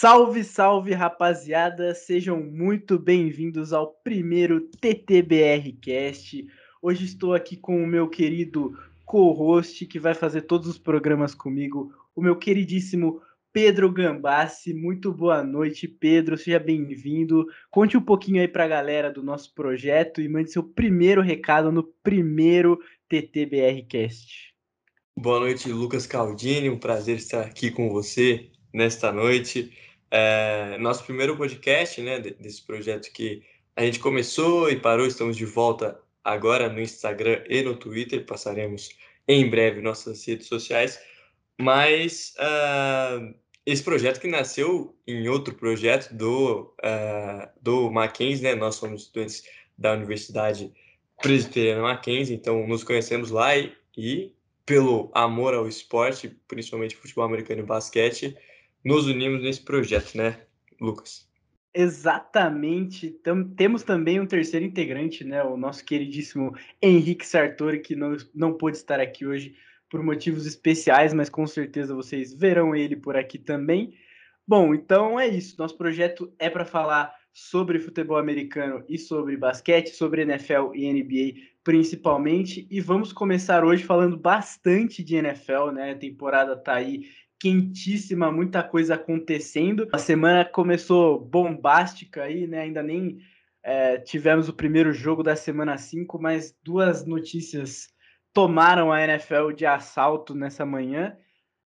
Salve, salve, rapaziada! Sejam muito bem-vindos ao primeiro TTBR Cast. Hoje estou aqui com o meu querido co-host que vai fazer todos os programas comigo, o meu queridíssimo Pedro Gambassi. Muito boa noite, Pedro. Seja bem-vindo. Conte um pouquinho aí para a galera do nosso projeto e mande seu primeiro recado no primeiro TTBR Cast. Boa noite, Lucas Caldini. Um prazer estar aqui com você nesta noite. É, nosso primeiro podcast, né, desse projeto que a gente começou e parou, estamos de volta agora no Instagram e no Twitter, passaremos em breve nossas redes sociais, mas uh, esse projeto que nasceu em outro projeto do, uh, do Mackenzie, né, nós somos estudantes da Universidade Presbiteriana Mackenzie, então nos conhecemos lá e, e pelo amor ao esporte, principalmente futebol americano e basquete, nos unimos nesse projeto, né, Lucas? Exatamente. Tam, temos também um terceiro integrante, né? O nosso queridíssimo Henrique Sartori, que não, não pôde estar aqui hoje por motivos especiais, mas com certeza vocês verão ele por aqui também. Bom, então é isso. Nosso projeto é para falar sobre futebol americano e sobre basquete, sobre NFL e NBA principalmente. E vamos começar hoje falando bastante de NFL, né? A temporada tá aí quentíssima, muita coisa acontecendo. A semana começou bombástica aí, né? Ainda nem é, tivemos o primeiro jogo da semana 5, mas duas notícias tomaram a NFL de assalto nessa manhã,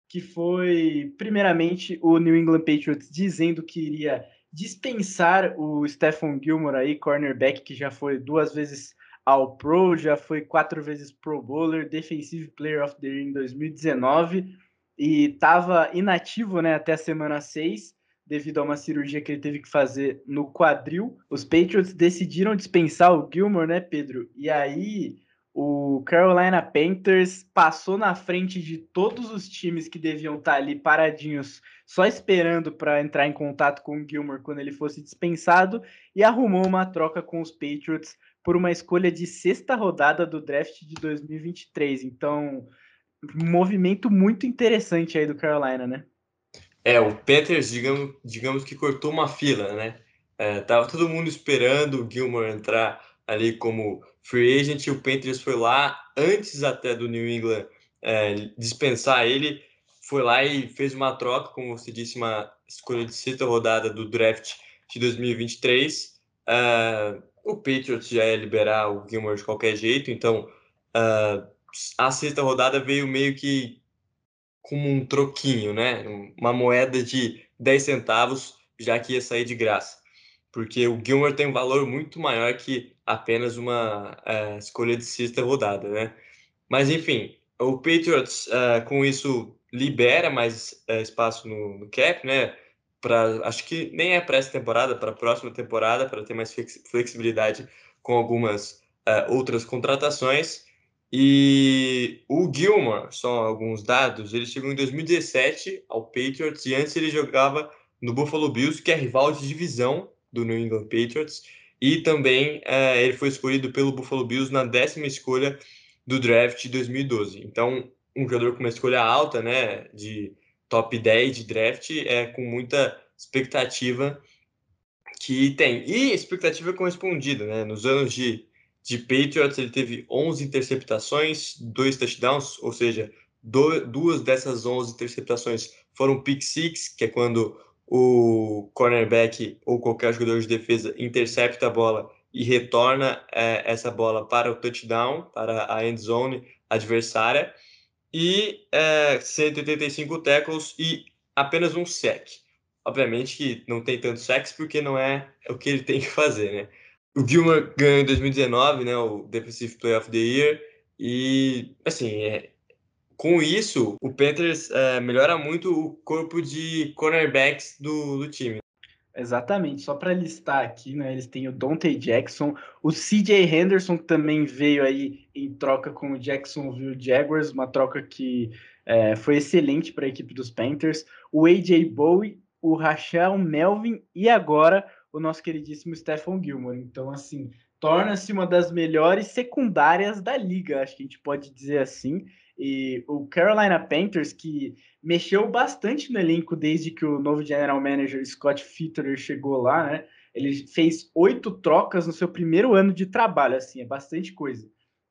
que foi, primeiramente, o New England Patriots dizendo que iria dispensar o Stephon Gilmore aí, cornerback, que já foi duas vezes ao Pro, já foi quatro vezes Pro Bowler, Defensive Player of the Year em 2019 e estava inativo né, até a semana 6, devido a uma cirurgia que ele teve que fazer no quadril. Os Patriots decidiram dispensar o Gilmore, né, Pedro? E aí o Carolina Panthers passou na frente de todos os times que deviam estar tá ali paradinhos, só esperando para entrar em contato com o Gilmore quando ele fosse dispensado, e arrumou uma troca com os Patriots por uma escolha de sexta rodada do draft de 2023. Então, movimento muito interessante aí do Carolina, né? É, o Panthers, digamos, digamos que cortou uma fila, né? É, tava todo mundo esperando o Gilmore entrar ali como free agent, e o Panthers foi lá, antes até do New England é, dispensar ele, foi lá e fez uma troca, como você disse, uma escolha de sexta rodada do draft de 2023. É, o Patriots já ia liberar o Gilmore de qualquer jeito, então uh, a sexta rodada veio meio que como um troquinho, né? Uma moeda de 10 centavos, já que ia sair de graça. Porque o Gilmore tem um valor muito maior que apenas uma uh, escolha de sexta rodada, né? Mas enfim, o Patriots uh, com isso libera mais uh, espaço no, no, cap, né? Para acho que nem é para essa temporada, para a próxima temporada, para ter mais flexibilidade com algumas outras contratações. E o Gilmore, só alguns dados, ele chegou em 2017 ao Patriots e antes ele jogava no Buffalo Bills, que é rival de divisão do New England Patriots. E também é, ele foi escolhido pelo Buffalo Bills na décima escolha do draft de 2012. Então, um jogador com uma escolha alta, né, de top 10 de draft, é com muita expectativa que tem. E expectativa correspondida, né? Nos anos de de Patriots, ele teve 11 interceptações, dois touchdowns, ou seja, do, duas dessas 11 interceptações foram pick six, que é quando o cornerback ou qualquer jogador de defesa intercepta a bola e retorna é, essa bola para o touchdown, para a end zone adversária, e é, 185 tackles e apenas um sec. Obviamente que não tem tantos sacks porque não é o que ele tem que fazer, né? O Gilmore ganhou em 2019, né, o Defensive Player of the Year, e, assim, é, com isso, o Panthers é, melhora muito o corpo de cornerbacks do, do time. Exatamente, só para listar aqui, né, eles têm o Dante Jackson, o CJ Henderson também veio aí em troca com o Jacksonville Jaguars, uma troca que é, foi excelente para a equipe dos Panthers, o AJ Bowie, o Rachel Melvin e agora o nosso queridíssimo Stephon Gilmore. Então, assim, torna-se uma das melhores secundárias da liga, acho que a gente pode dizer assim. E o Carolina Panthers, que mexeu bastante no elenco desde que o novo general manager Scott Fitterer chegou lá, né? Ele fez oito trocas no seu primeiro ano de trabalho, assim, é bastante coisa.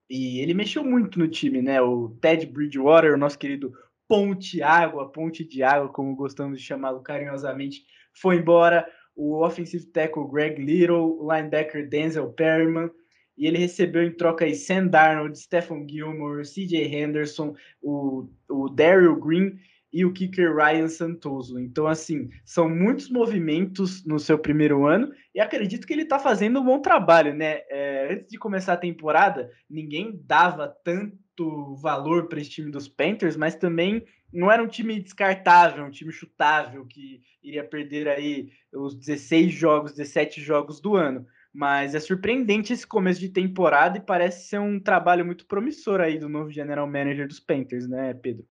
E ele mexeu muito no time, né? O Ted Bridgewater, o nosso querido Ponte Água, Ponte de Água, como gostamos de chamá-lo carinhosamente, foi embora. O offensive tackle Greg Little, o linebacker Denzel Perryman, e ele recebeu em troca aí Sam Darnold, Stephen Gilmore, CJ Henderson, o, o Daryl Green e o kicker Ryan Santoso. Então, assim, são muitos movimentos no seu primeiro ano e acredito que ele está fazendo um bom trabalho, né? É, antes de começar a temporada, ninguém dava tanto valor para esse time dos Panthers, mas também não era um time descartável, um time chutável que iria perder aí os 16 jogos, 17 jogos do ano. Mas é surpreendente esse começo de temporada e parece ser um trabalho muito promissor aí do novo general manager dos Panthers, né, Pedro?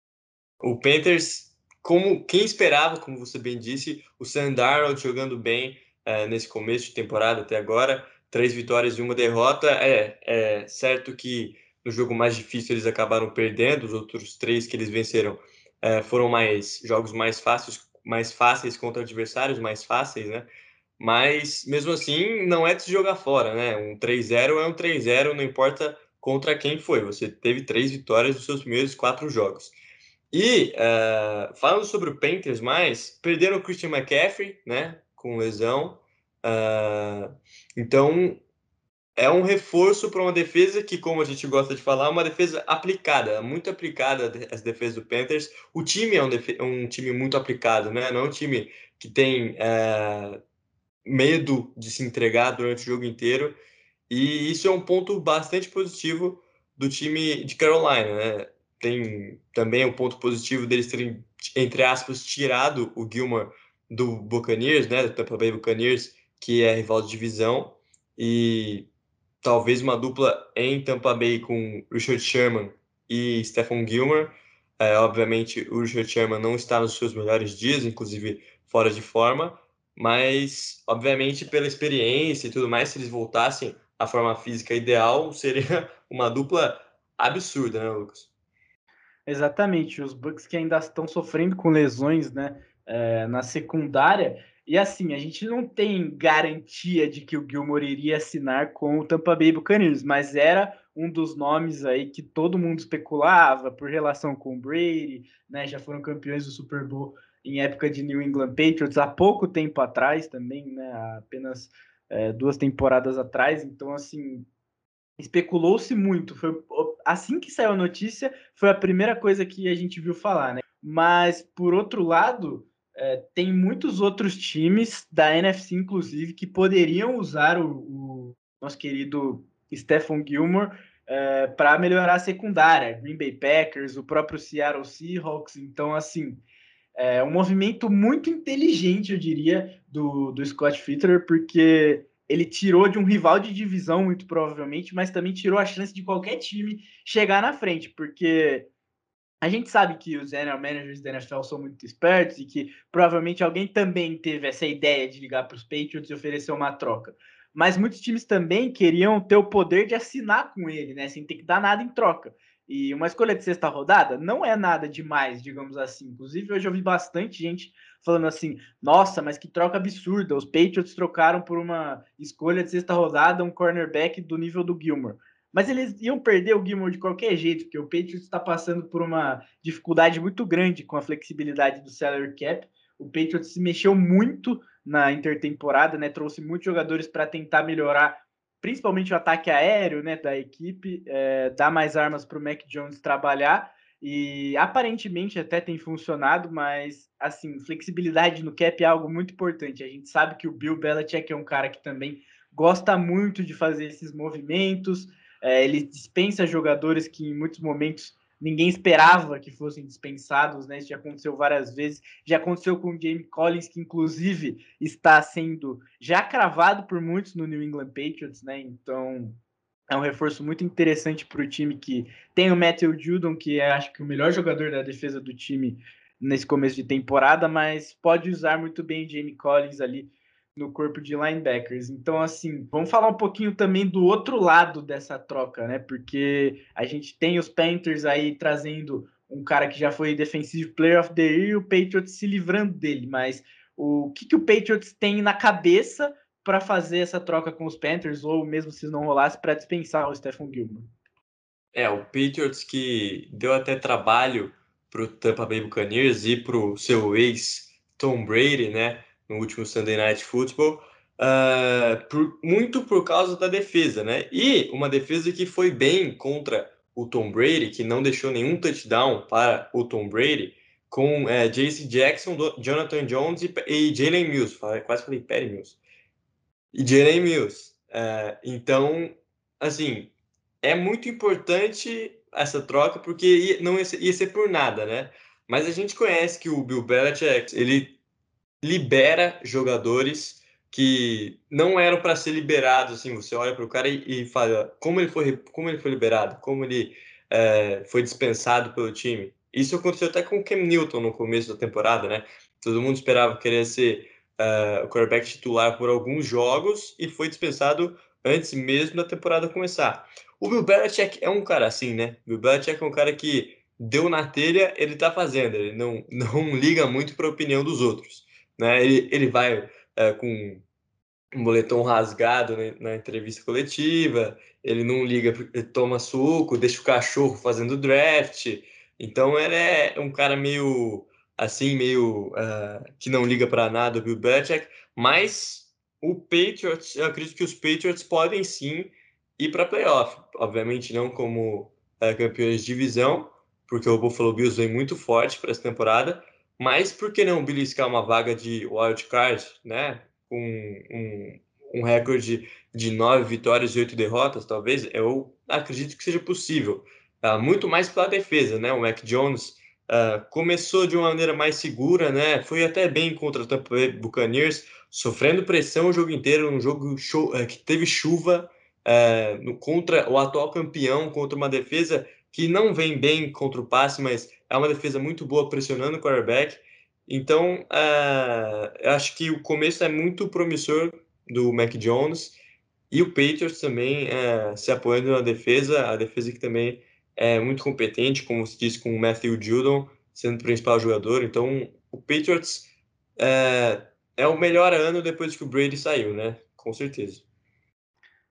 O Panthers, como quem esperava, como você bem disse, o Sam Darnold jogando bem é, nesse começo de temporada até agora, três vitórias e uma derrota. É, é certo que no jogo mais difícil eles acabaram perdendo, os outros três que eles venceram é, foram mais jogos mais fáceis, mais fáceis contra adversários mais fáceis, né? Mas mesmo assim não é de se jogar fora, né? Um 3-0 é um 3-0, não importa contra quem foi. Você teve três vitórias nos seus primeiros quatro jogos. E uh, falando sobre o Panthers mais, perderam o Christian McCaffrey, né, com lesão. Uh, então é um reforço para uma defesa que, como a gente gosta de falar, é uma defesa aplicada, muito aplicada as defesas do Panthers. O time é um, um time muito aplicado, né? Não é um time que tem uh, medo de se entregar durante o jogo inteiro. E isso é um ponto bastante positivo do time de Carolina, né? tem também um ponto positivo deles terem, entre aspas, tirado o Gilmore do Buccaneers, né, do Tampa Bay Buccaneers, que é rival de divisão, e talvez uma dupla em Tampa Bay com Richard Sherman e Stephen Gilmore. É, obviamente, o Richard Sherman não está nos seus melhores dias, inclusive fora de forma, mas, obviamente, pela experiência e tudo mais, se eles voltassem à forma física ideal, seria uma dupla absurda, né, Lucas? Exatamente, os Bucks que ainda estão sofrendo com lesões, né, é, na secundária. E assim, a gente não tem garantia de que o Gilmore iria assinar com o Tampa Bay Buccaneers, mas era um dos nomes aí que todo mundo especulava por relação com o Brady, né? Já foram campeões do Super Bowl em época de New England Patriots há pouco tempo atrás também, né? Apenas é, duas temporadas atrás. Então, assim, especulou-se muito. Foi assim que saiu a notícia, foi a primeira coisa que a gente viu falar, né? Mas por outro lado, é, tem muitos outros times da NFC, inclusive, que poderiam usar o, o nosso querido Stephen Gilmore é, para melhorar a secundária. Green Bay Packers, o próprio Seattle Seahawks. Então, assim, é um movimento muito inteligente, eu diria, do, do Scott Fitter, porque ele tirou de um rival de divisão, muito provavelmente, mas também tirou a chance de qualquer time chegar na frente, porque a gente sabe que os general managers da NFL são muito espertos e que provavelmente alguém também teve essa ideia de ligar para os Patriots e oferecer uma troca. Mas muitos times também queriam ter o poder de assinar com ele, né? Sem ter que dar nada em troca. E uma escolha de sexta rodada não é nada demais, digamos assim. Inclusive, hoje eu vi bastante gente falando assim: nossa, mas que troca absurda. Os Patriots trocaram por uma escolha de sexta rodada um cornerback do nível do Gilmore. Mas eles iam perder o Gilmore de qualquer jeito, porque o Patriots está passando por uma dificuldade muito grande com a flexibilidade do salary cap. O Patriots se mexeu muito na intertemporada, né? Trouxe muitos jogadores para tentar melhorar principalmente o ataque aéreo né, da equipe, é, dar mais armas para o Mac Jones trabalhar. E aparentemente até tem funcionado, mas assim, flexibilidade no cap é algo muito importante. A gente sabe que o Bill Belichick é um cara que também gosta muito de fazer esses movimentos. É, ele dispensa jogadores que em muitos momentos ninguém esperava que fossem dispensados, né? Isso já aconteceu várias vezes. Já aconteceu com o Jamie Collins, que inclusive está sendo já cravado por muitos no New England Patriots, né? Então é um reforço muito interessante para o time que tem o Matthew Judon, que é acho que o melhor jogador da defesa do time nesse começo de temporada, mas pode usar muito bem o Jamie Collins ali no corpo de linebackers. Então, assim, vamos falar um pouquinho também do outro lado dessa troca, né? Porque a gente tem os Panthers aí trazendo um cara que já foi Defensive Player of the Year e o Patriots se livrando dele. Mas o que, que o Patriots tem na cabeça para fazer essa troca com os Panthers, ou mesmo se não rolasse, para dispensar o Stephen Gilmore? É, o Patriots que deu até trabalho para o Tampa Bay Buccaneers e para o seu ex Tom Brady, né? No último Sunday Night Football, uh, por, muito por causa da defesa, né? E uma defesa que foi bem contra o Tom Brady, que não deixou nenhum touchdown para o Tom Brady, com uh, é, J.C. Jackson, Jonathan Jones e, e Jalen Mills. Quase falei Perry Mills. E Jalen Mills. Uh, então, assim, é muito importante essa troca, porque não ia ser, ia ser por nada, né? Mas a gente conhece que o Bill Belichick, ele libera jogadores que não eram para ser liberados. Assim, você olha para o cara e, e, fala como ele foi, como ele foi liberado, como ele é, foi dispensado pelo time. Isso aconteceu até com o Cam Newton no começo da temporada, né? Todo mundo esperava que ele ia ser uh, o quarterback titular por alguns jogos e foi dispensado antes mesmo da temporada começar. O Bill Belichick é um cara assim, né? O Bill Belichick é um cara que deu na telha, ele tá fazendo, ele não, não liga muito para a opinião dos outros. Né? Ele, ele vai é, com um boletom rasgado né, na entrevista coletiva, ele não liga, ele toma suco, deixa o cachorro fazendo draft. Então ele é um cara meio assim, meio uh, que não liga para nada, o Bill Belichick, mas o Patriots, eu acredito que os Patriots podem sim ir para playoff. Obviamente não como uh, campeões de divisão, porque o Buffalo Bills vem muito forte para essa temporada, mas por que não beliscar uma vaga de wild card, né? Com um, um recorde de nove vitórias e oito derrotas, talvez, eu acredito que seja possível. Uh, muito mais pela defesa, né? O Mac Jones uh, começou de uma maneira mais segura, né? Foi até bem contra o Tampa Bay Buccaneers, sofrendo pressão o jogo inteiro, um jogo show, uh, que teve chuva no, contra o atual campeão, contra uma defesa que não vem bem contra o passe, mas é uma defesa muito boa pressionando o quarterback. Então, uh, eu acho que o começo é muito promissor do Mac Jones e o Patriots também uh, se apoiando na defesa, a defesa que também é muito competente, como se disse com o Matthew Judon sendo o principal jogador. Então, o Patriots uh, é o melhor ano depois que o Brady saiu, né? Com certeza.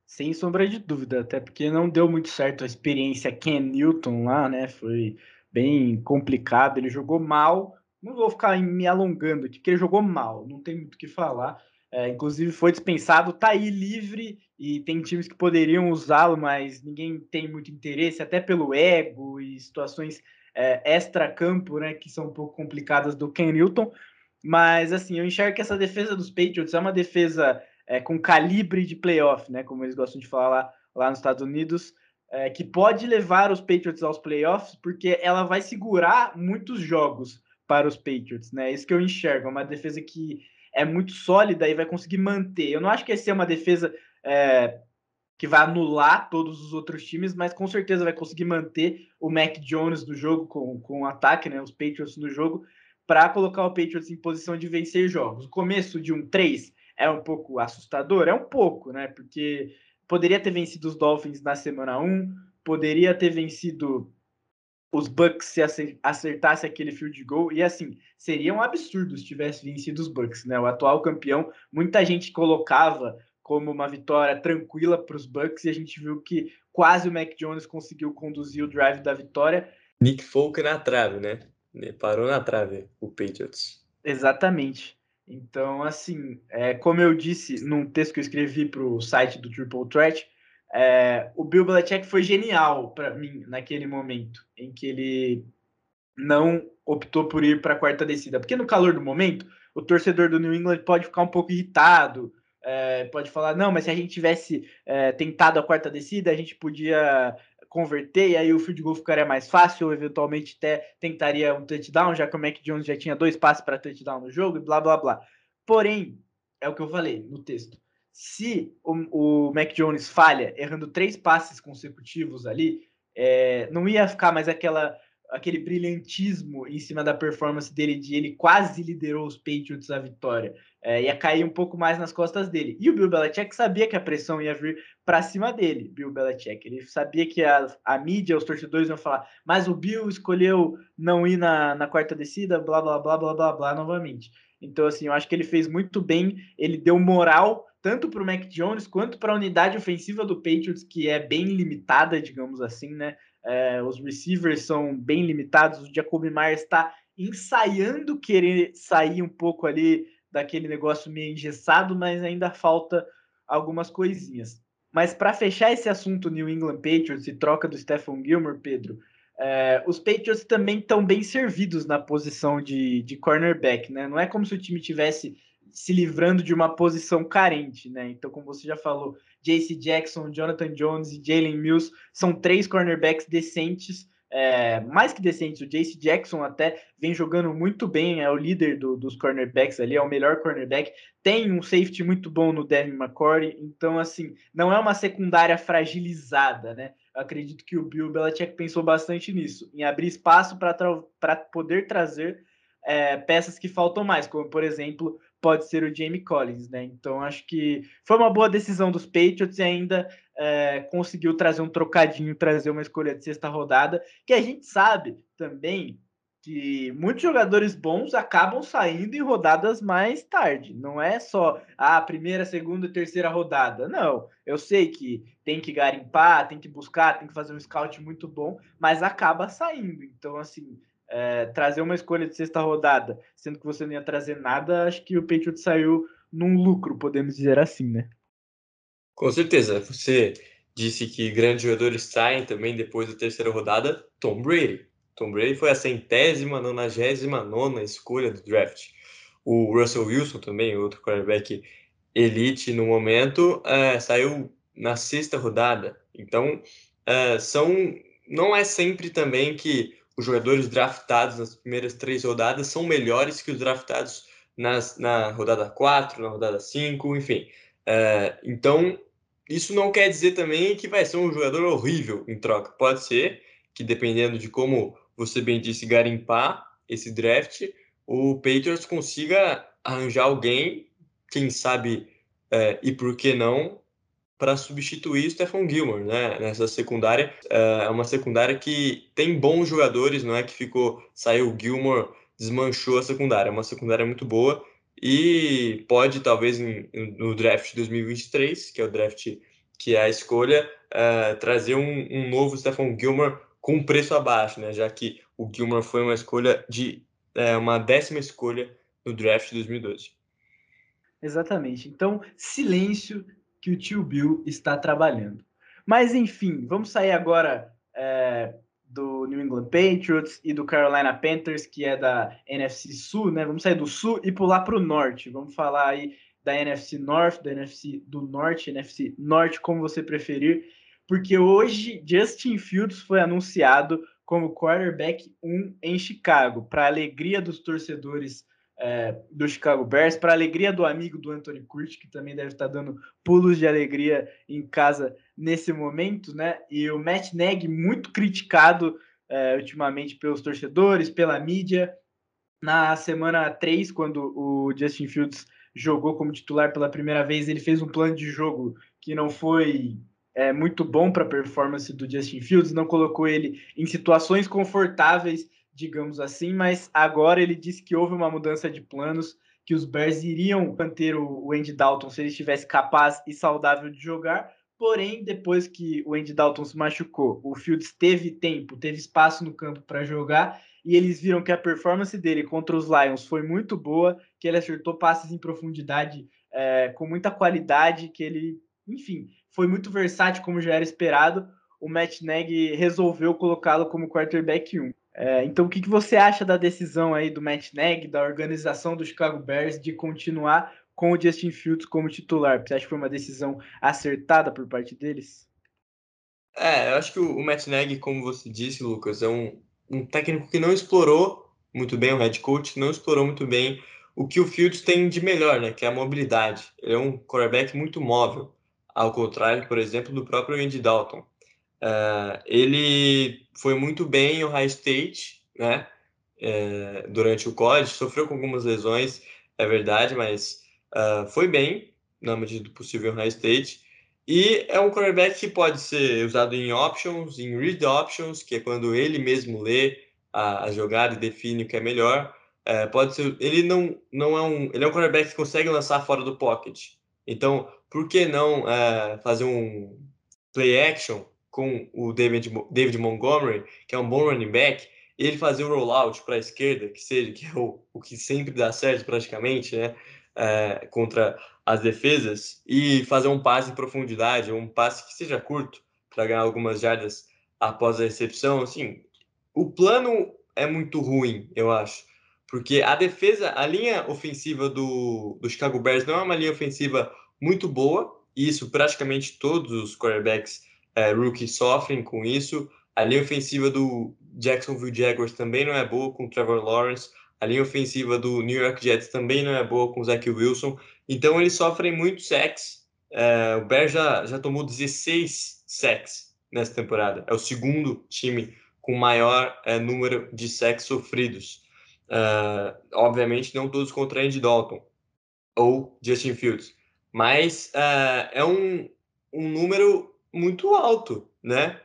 Sem sombra de dúvida, até porque não deu muito certo a experiência Ken Newton lá, né? Foi bem complicado, ele jogou mal. Não vou ficar me alongando aqui, porque ele jogou mal, não tem muito o que falar. É, inclusive foi dispensado, tá aí livre e tem times que poderiam usá-lo, mas ninguém tem muito interesse, até pelo ego e situações é, extra-campo, né, que são um pouco complicadas do Ken Newton. Mas assim, eu enxergo que essa defesa dos Patriots é uma defesa é, com calibre de playoff, né, como eles gostam de falar lá, lá nos Estados Unidos é, que pode levar os Patriots aos playoffs, porque ela vai segurar muitos jogos para os Patriots, né? Isso que eu enxergo, é uma defesa que é muito sólida e vai conseguir manter. Eu não acho que essa é uma defesa é, que vai anular todos os outros times, mas com certeza vai conseguir manter o Mac Jones no jogo com, com o ataque, né? Os Patriots no jogo, para colocar o Patriots em posição de vencer jogos. O começo de um 3 é um pouco assustador, é um pouco, né? Porque poderia ter vencido os Dolphins na semana 1, poderia ter vencido os Bucks se acertasse aquele field goal. E assim, seria um absurdo se tivesse vencido os Bucks, né? O atual campeão, muita gente colocava como uma vitória tranquila para os Bucks e a gente viu que quase o Mac Jones conseguiu conduzir o drive da vitória. Nick Folk na trave, né? Parou na trave o Patriots. Exatamente. Então, assim, é, como eu disse num texto que eu escrevi para o site do Triple Threat, é, o Bill Belichick foi genial para mim naquele momento em que ele não optou por ir para a quarta descida. Porque no calor do momento, o torcedor do New England pode ficar um pouco irritado, é, pode falar, não, mas se a gente tivesse é, tentado a quarta descida, a gente podia converter e aí o field goal ficaria mais fácil, ou eventualmente até tentaria um touchdown, já que o Mac Jones já tinha dois passes para touchdown no jogo e blá blá blá. Porém, é o que eu falei no texto. Se o, o Mac Jones falha, errando três passes consecutivos ali, é, não ia ficar mais aquela aquele brilhantismo em cima da performance dele de ele quase liderou os Patriots à vitória. É, ia cair um pouco mais nas costas dele. E o Bill Belichick sabia que a pressão ia vir para cima dele, Bill Belichick. Ele sabia que a, a mídia, os torcedores iam falar, mas o Bill escolheu não ir na, na quarta descida, blá, blá, blá, blá, blá, blá, novamente. Então, assim, eu acho que ele fez muito bem, ele deu moral tanto para o Mac Jones quanto para a unidade ofensiva do Patriots, que é bem limitada, digamos assim, né? É, os receivers são bem limitados, o Jacoby Myers está ensaiando querer sair um pouco ali daquele negócio meio engessado, mas ainda falta algumas coisinhas. Mas para fechar esse assunto New England Patriots e troca do Stephen Gilmore, Pedro, é, os Patriots também estão bem servidos na posição de, de cornerback, né? Não é como se o time tivesse se livrando de uma posição carente, né? Então, como você já falou, J.C. Jackson, Jonathan Jones e Jalen Mills são três cornerbacks decentes é, mais que decentes. O Jace Jackson até vem jogando muito bem, é o líder do, dos cornerbacks ali, é o melhor cornerback. Tem um safety muito bom no Devin McCourty, então, assim, não é uma secundária fragilizada, né? Eu acredito que o Bill Belichick pensou bastante nisso, em abrir espaço para poder trazer é, peças que faltam mais, como, por exemplo, pode ser o Jamie Collins, né? Então acho que foi uma boa decisão dos Patriots e ainda é, conseguiu trazer um trocadinho, trazer uma escolha de sexta rodada, que a gente sabe também que muitos jogadores bons acabam saindo em rodadas mais tarde. Não é só a ah, primeira, segunda e terceira rodada. Não. Eu sei que tem que garimpar, tem que buscar, tem que fazer um scout muito bom, mas acaba saindo. Então, assim, é, trazer uma escolha de sexta rodada, sendo que você não ia trazer nada, acho que o Patriots saiu num lucro, podemos dizer assim, né? Com certeza. Você disse que grandes jogadores saem também depois da terceira rodada. Tom Brady. Tom Brady foi a centésima, nonagésima nona escolha do draft. O Russell Wilson também, outro quarterback elite no momento, uh, saiu na sexta rodada. Então, uh, são não é sempre também que os jogadores draftados nas primeiras três rodadas são melhores que os draftados nas, na rodada 4, na rodada 5, enfim. Uh, então, isso não quer dizer também que vai ser um jogador horrível em troca. Pode ser que, dependendo de como você bem disse, garimpar esse draft, o Patriots consiga arranjar alguém, quem sabe, é, e por que não, para substituir o Stephen Gilmore, né? Nessa secundária. É, é uma secundária que tem bons jogadores, não é que ficou, saiu o Gilmore, desmanchou a secundária. É uma secundária muito boa e pode, talvez, no draft de 2023, que é o draft que é a escolha, uh, trazer um, um, novo Stephen Gilmore com preço abaixo, né? Já que o Gilmore foi uma escolha de uh, uma décima escolha no draft de 2012. Exatamente. Então, silêncio que o tio Bill está trabalhando. Mas, enfim, vamos sair agora é, do New England Patriots e do Carolina Panthers, que é da NFC Sul, né? Vamos sair do Sul e pular para o Norte. Vamos falar aí da NFC North, da NFC do Norte, NFC Norte, como você preferir, porque hoje Justin Fields foi anunciado como quarterback 1 em Chicago, para alegria dos torcedores é, do Chicago Bears, para alegria do amigo do Anthony Curtis, que também deve estar dando pulos de alegria em casa nesse momento, né? E o Matt Nagy, muito criticado é, ultimamente pelos torcedores, pela mídia. Na semana 3, quando o Justin Fields jogou como titular pela primeira vez, ele fez um plano de jogo que não foi é, muito bom para a performance do Justin Fields, não colocou ele em situações confortáveis digamos assim, mas agora ele disse que houve uma mudança de planos, que os Bears iriam manter o Andy Dalton se ele estivesse capaz e saudável de jogar, porém, depois que o Andy Dalton se machucou, o Fields teve tempo, teve espaço no campo para jogar, e eles viram que a performance dele contra os Lions foi muito boa, que ele acertou passes em profundidade é, com muita qualidade, que ele, enfim, foi muito versátil como já era esperado. O Matt Nagy resolveu colocá-lo como quarterback 1. É, então, o que, que você acha da decisão aí do Matt Nagy, da organização do Chicago Bears, de continuar com o Justin Fields como titular? Você acha que foi uma decisão acertada por parte deles? É, eu acho que o Matt Nagy, como você disse, Lucas, é um, um técnico que não explorou muito bem o head coach, não explorou muito bem o que o Fields tem de melhor, né? Que é a mobilidade. Ele é um quarterback muito móvel, ao contrário, por exemplo, do próprio Andy Dalton. Uh, ele foi muito bem em Ohio State, né? É, durante o college, sofreu com algumas lesões, é verdade, mas uh, foi bem, na medida do possível, no High State. E é um quarterback que pode ser usado em options, em read options, que é quando ele mesmo lê a, a jogada e define o que é melhor. É, pode ser, ele não, não é um, ele é um quarterback que consegue lançar fora do pocket. Então, por que não é, fazer um play action com o David, David Montgomery, que é um bom running back, ele fazer o rollout para a esquerda, que seja que é o, o que sempre dá certo praticamente, né, é, contra as defesas, e fazer um passe em profundidade, um passe que seja curto para ganhar algumas jardas após a recepção, assim, o plano é muito ruim, eu acho. Porque a defesa, a linha ofensiva do, do Chicago Bears não é uma linha ofensiva muito boa, e isso praticamente todos os quarterbacks é, rookies sofrem com isso. A linha ofensiva do Jacksonville Jaguars também não é boa com o Trevor Lawrence. A linha ofensiva do New York Jets também não é boa com o Zach Wilson. Então eles sofrem muito sacks. É, o Bears já, já tomou 16 sacks nessa temporada. É o segundo time com maior é, número de sacks sofridos. Uh, obviamente não todos contra Andy Dalton ou Justin Fields, mas uh, é um, um número muito alto, né?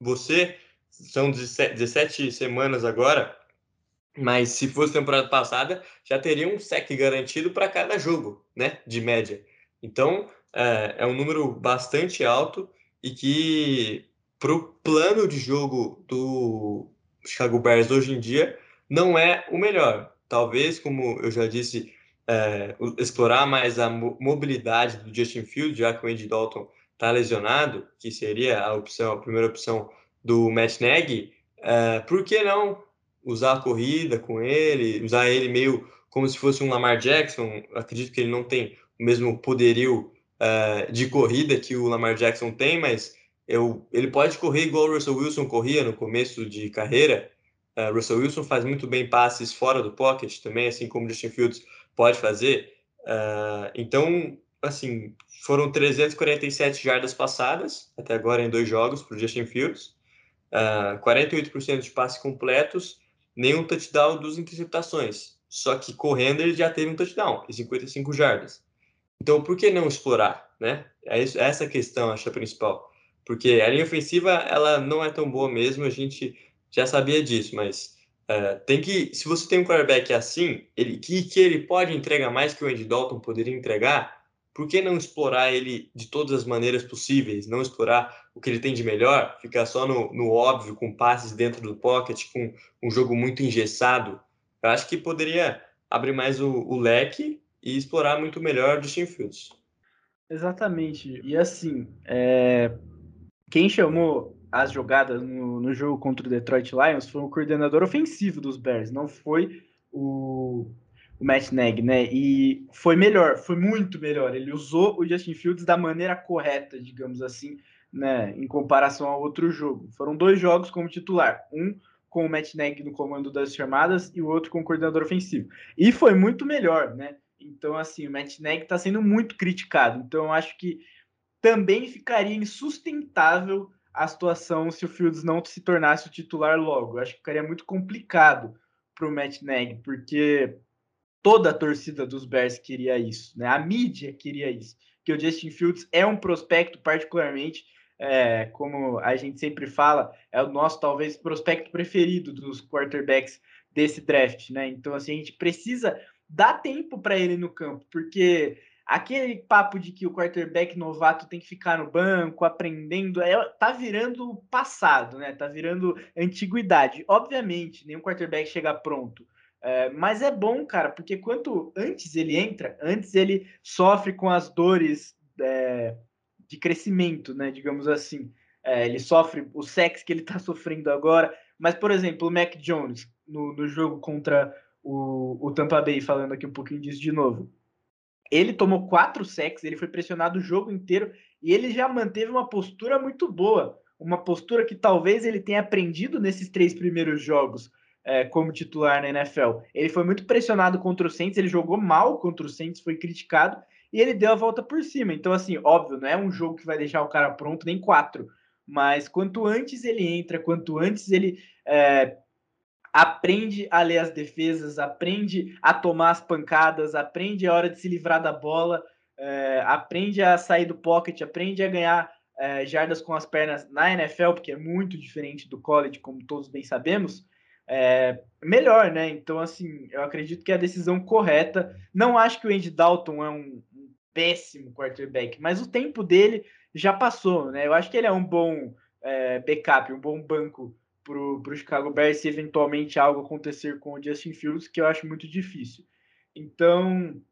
Você são 17, 17 semanas agora, mas se fosse temporada passada, já teria um sec garantido para cada jogo, né? De média. Então, é, é um número bastante alto e que, para o plano de jogo do Chicago Bears hoje em dia, não é o melhor. Talvez, como eu já disse, é, explorar mais a mobilidade do Justin Fields, já que o Andy Dalton está lesionado, que seria a opção, a primeira opção do Matt Nagy, é, por que não usar a corrida com ele, usar ele meio como se fosse um Lamar Jackson? Acredito que ele não tem o mesmo poderio é, de corrida que o Lamar Jackson tem, mas eu, ele pode correr igual o Russell Wilson corria no começo de carreira. Uh, Russell Wilson faz muito bem passes fora do pocket também, assim como Justin Fields pode fazer. Uh, então, assim, foram 347 jardas passadas até agora em dois jogos para o Justin Fields, uh, ah, 48% de passes completos, nenhum touchdown dos interceptações. Só que correndo ele já teve um touchdown e 55 jardas. Então, por que não explorar, né? É isso, essa questão, acho a principal. Porque a linha ofensiva, ela não é tão boa mesmo, a gente já sabia disso, mas uh, tem que, se você tem um quarterback assim, ele, que, que ele pode entregar mais que o Andy Dalton poderia entregar, por que não explorar ele de todas as maneiras possíveis? Não explorar o que ele tem de melhor, ficar só no, no óbvio, com passes dentro do pocket, com um jogo muito engessado? Eu acho que poderia abrir mais o, o leque e explorar muito melhor o Justin Fields. Exatamente. E assim, é... quem chamou as jogadas no, no, jogo contra o Detroit Lions foi o coordenador ofensivo dos Bears, não foi o o Matt Nagy, né? E foi melhor, foi muito melhor. Ele usou o Justin Fields da maneira correta, digamos assim, né? Em comparação ao outro jogo. Foram dois jogos como titular, um com o Matt Nagy no comando das chamadas e o outro com o coordenador ofensivo. E foi muito melhor, né? Então, assim, o Matt Nagy está sendo muito criticado. Então, eu acho que também ficaria insustentável a situação se o Fields não se tornasse o titular logo. Eu acho que ficaria muito complicado para o Matt Nagy, porque toda a torcida dos Bears queria isso, né? A mídia queria isso, que o Justin Fields é um prospecto particularmente, é, como a gente sempre fala, é o nosso talvez prospecto preferido dos quarterbacks desse draft, né? Então assim a gente precisa dar tempo para ele no campo, porque aquele papo de que o quarterback novato tem que ficar no banco aprendendo, é, tá virando passado, né? Tá virando antiguidade. Obviamente, nenhum quarterback chega pronto. É, mas é bom, cara, porque quanto antes ele entra, antes ele sofre com as dores é, de crescimento, né? Digamos assim. É, ele sofre o sexo que ele tá sofrendo agora. Mas, por exemplo, o Mac Jones, no, no jogo contra o, o Tampa Bay, falando aqui um pouquinho disso de novo. Ele tomou quatro sacks, ele foi pressionado o jogo inteiro e ele já manteve uma postura muito boa. Uma postura que talvez ele tenha aprendido nesses três primeiros jogos é, como titular na NFL. Ele foi muito pressionado contra o Saints, ele jogou mal contra o Saints, foi criticado e ele deu a volta por cima. Então, assim, óbvio, não é um jogo que vai deixar o cara pronto, nem quatro. Mas quanto antes ele entra, quanto antes ele é, aprende a ler as defesas, aprende a tomar as pancadas, aprende a hora de se livrar da bola, é, aprende a sair do pocket, aprende a ganhar é, jardas com as pernas na NFL, porque é muito diferente do college, como todos bem sabemos, é, melhor, né? Então, assim, eu acredito que é a decisão correta. Não acho que o Andy Dalton é um, um péssimo quarterback, mas o tempo dele já passou, né? Eu acho que ele é um bom é, backup, um bom banco para o Chicago Bears se eventualmente algo acontecer com o Justin Fields, que eu acho muito difícil. Então,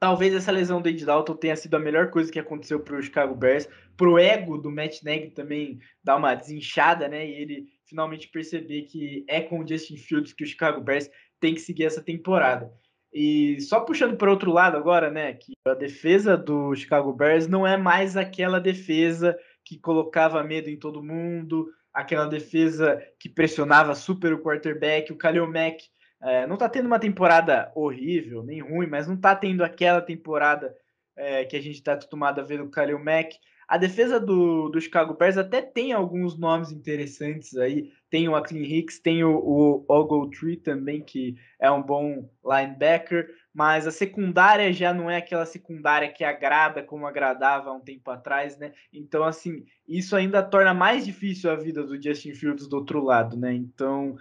talvez essa lesão do Andy Dalton tenha sido a melhor coisa que aconteceu para o Chicago Bears, para o ego do Matt Nagy também dar uma desinchada, né? E ele finalmente perceber que é com o Justin Fields que o Chicago Bears tem que seguir essa temporada. E só puxando para outro lado agora, né, que a defesa do Chicago Bears não é mais aquela defesa que colocava medo em todo mundo, aquela defesa que pressionava super o quarterback, o Khalil Mack é, não está tendo uma temporada horrível, nem ruim, mas não está tendo aquela temporada é, que a gente está acostumado a ver do Khalil Mack. A defesa do, do Chicago Bears até tem alguns nomes interessantes aí. Tem o Aklin Hicks, tem o, o Ogletree também, que é um bom linebacker. Mas a secundária já não é aquela secundária que agrada como agradava há um tempo atrás, né? Então, assim, isso ainda torna mais difícil a vida do Justin Fields do outro lado, né? Então,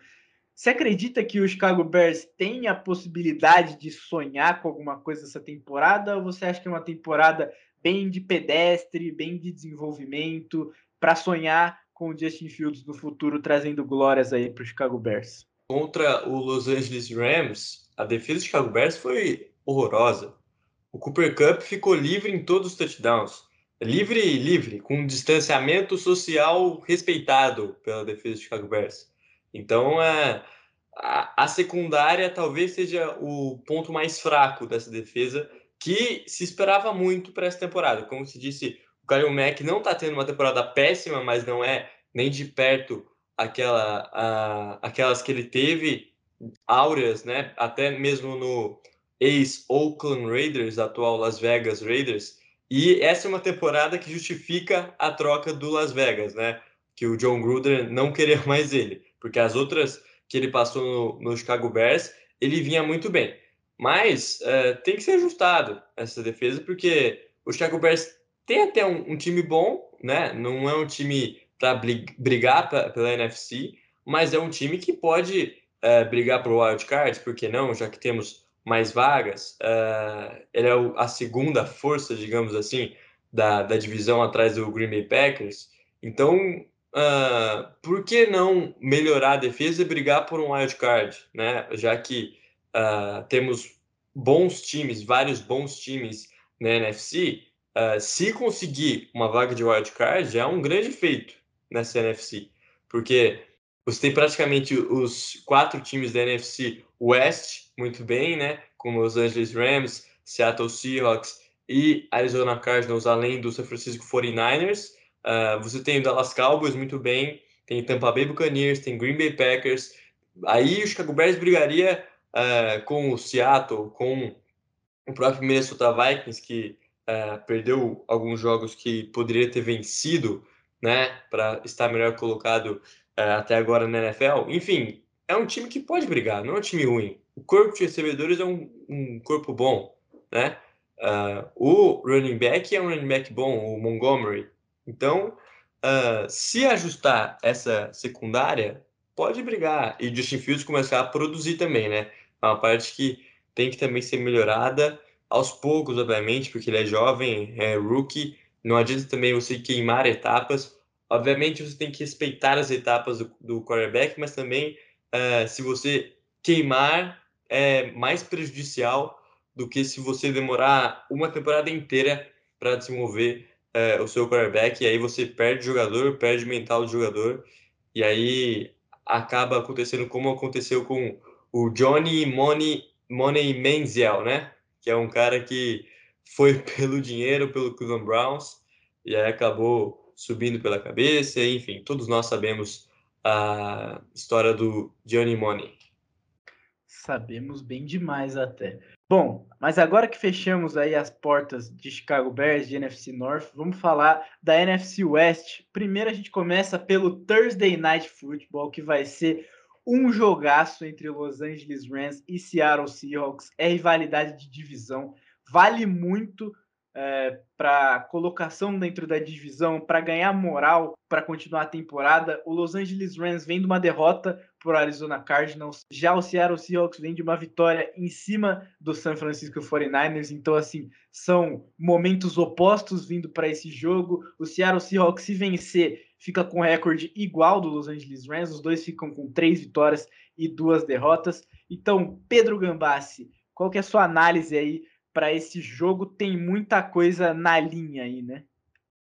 você acredita que o Chicago Bears tem a possibilidade de sonhar com alguma coisa essa temporada? Ou você acha que é uma temporada bem de pedestre, bem de desenvolvimento, para sonhar com o Justin Fields no futuro, trazendo glórias aí para o Chicago Bears. Contra o Los Angeles Rams, a defesa do Chicago Bears foi horrorosa. O Cooper Cup ficou livre em todos os touchdowns. Livre e livre, com um distanciamento social respeitado pela defesa do Chicago Bears. Então, é, a, a secundária talvez seja o ponto mais fraco dessa defesa, que se esperava muito para essa temporada. Como se disse, o Kyle Mack não está tendo uma temporada péssima, mas não é nem de perto aquela, a, aquelas que ele teve áureas, né? Até mesmo no ex-Oakland Raiders, atual Las Vegas Raiders. E essa é uma temporada que justifica a troca do Las Vegas, né? Que o John Gruden não queria mais ele, porque as outras que ele passou no, no Chicago Bears, ele vinha muito bem. Mas é, tem que ser ajustado essa defesa, porque o Chicago Bears tem até um, um time bom, né? Não é um time para brigar pra, pela NFC, mas é um time que pode é, brigar para o wild card, por que não? Já que temos mais vagas, é, ele é a segunda força, digamos assim, da, da divisão atrás do Green Bay Packers. Então, uh, por que não melhorar a defesa e brigar por um wild card, né? Já que uh, temos bons times, vários bons times na NFC, uh, ah, se conseguir uma vaga de wildcard, já é um grande feito nessa NFC, porque você tem praticamente os quatro times da NFC West muito bem, né? Como os Angeles Rams, Seattle Seahawks e Arizona Cardinals, além do San Francisco 49ers. Uh, você tem o Dallas Cowboys muito bem, tem Tampa Bay Buccaneers, tem Green Bay Packers. Aí o Chicago Bears brigaria uh, com o Seattle, com o próprio Minnesota Vikings, que uh, perdeu alguns jogos que poderia ter vencido, né, para estar melhor colocado até agora na NFL. Enfim, é um time que pode brigar, não é um time ruim. O corpo de recebedores é um, um corpo bom, né? o running back é um running back bom, o Montgomery. Então, se ajustar essa secundária, pode brigar. E Justin Fields começar a produzir também, né? É uma parte que tem que também ser melhorada aos poucos, obviamente, porque ele é jovem, é rookie. Não adianta também você queimar etapas. Obviamente, você tem que respeitar as etapas do, do quarterback, mas também, uh, se você queimar, é mais prejudicial do que se você demorar uma temporada inteira para desenvolver uh, o seu quarterback. E aí você perde o jogador, perde o mental do jogador. E aí acaba acontecendo como aconteceu com o Johnny Money, Money Menziel, né? Que é um cara que foi pelo dinheiro, pelo Cleveland Browns, e aí acabou subindo pela cabeça, enfim, todos nós sabemos a história do Johnny Money. Sabemos bem demais até. Bom, mas agora que fechamos aí as portas de Chicago Bears, de NFC North, vamos falar da NFC West. Primeiro a gente começa pelo Thursday Night Football, que vai ser um jogaço entre Los Angeles Rams e Seattle Seahawks. É rivalidade de divisão. Vale muito é, para colocação dentro da divisão, para ganhar moral, para continuar a temporada. O Los Angeles Rams vem de uma derrota por Arizona Cardinals. Já o Seattle Seahawks vem de uma vitória em cima do San Francisco 49ers. Então, assim, são momentos opostos vindo para esse jogo. O Seattle Seahawks, se vencer, fica com recorde igual do Los Angeles Rams. Os dois ficam com três vitórias e duas derrotas. Então, Pedro Gambassi, qual que é a sua análise aí para esse jogo? Tem muita coisa na linha aí, né?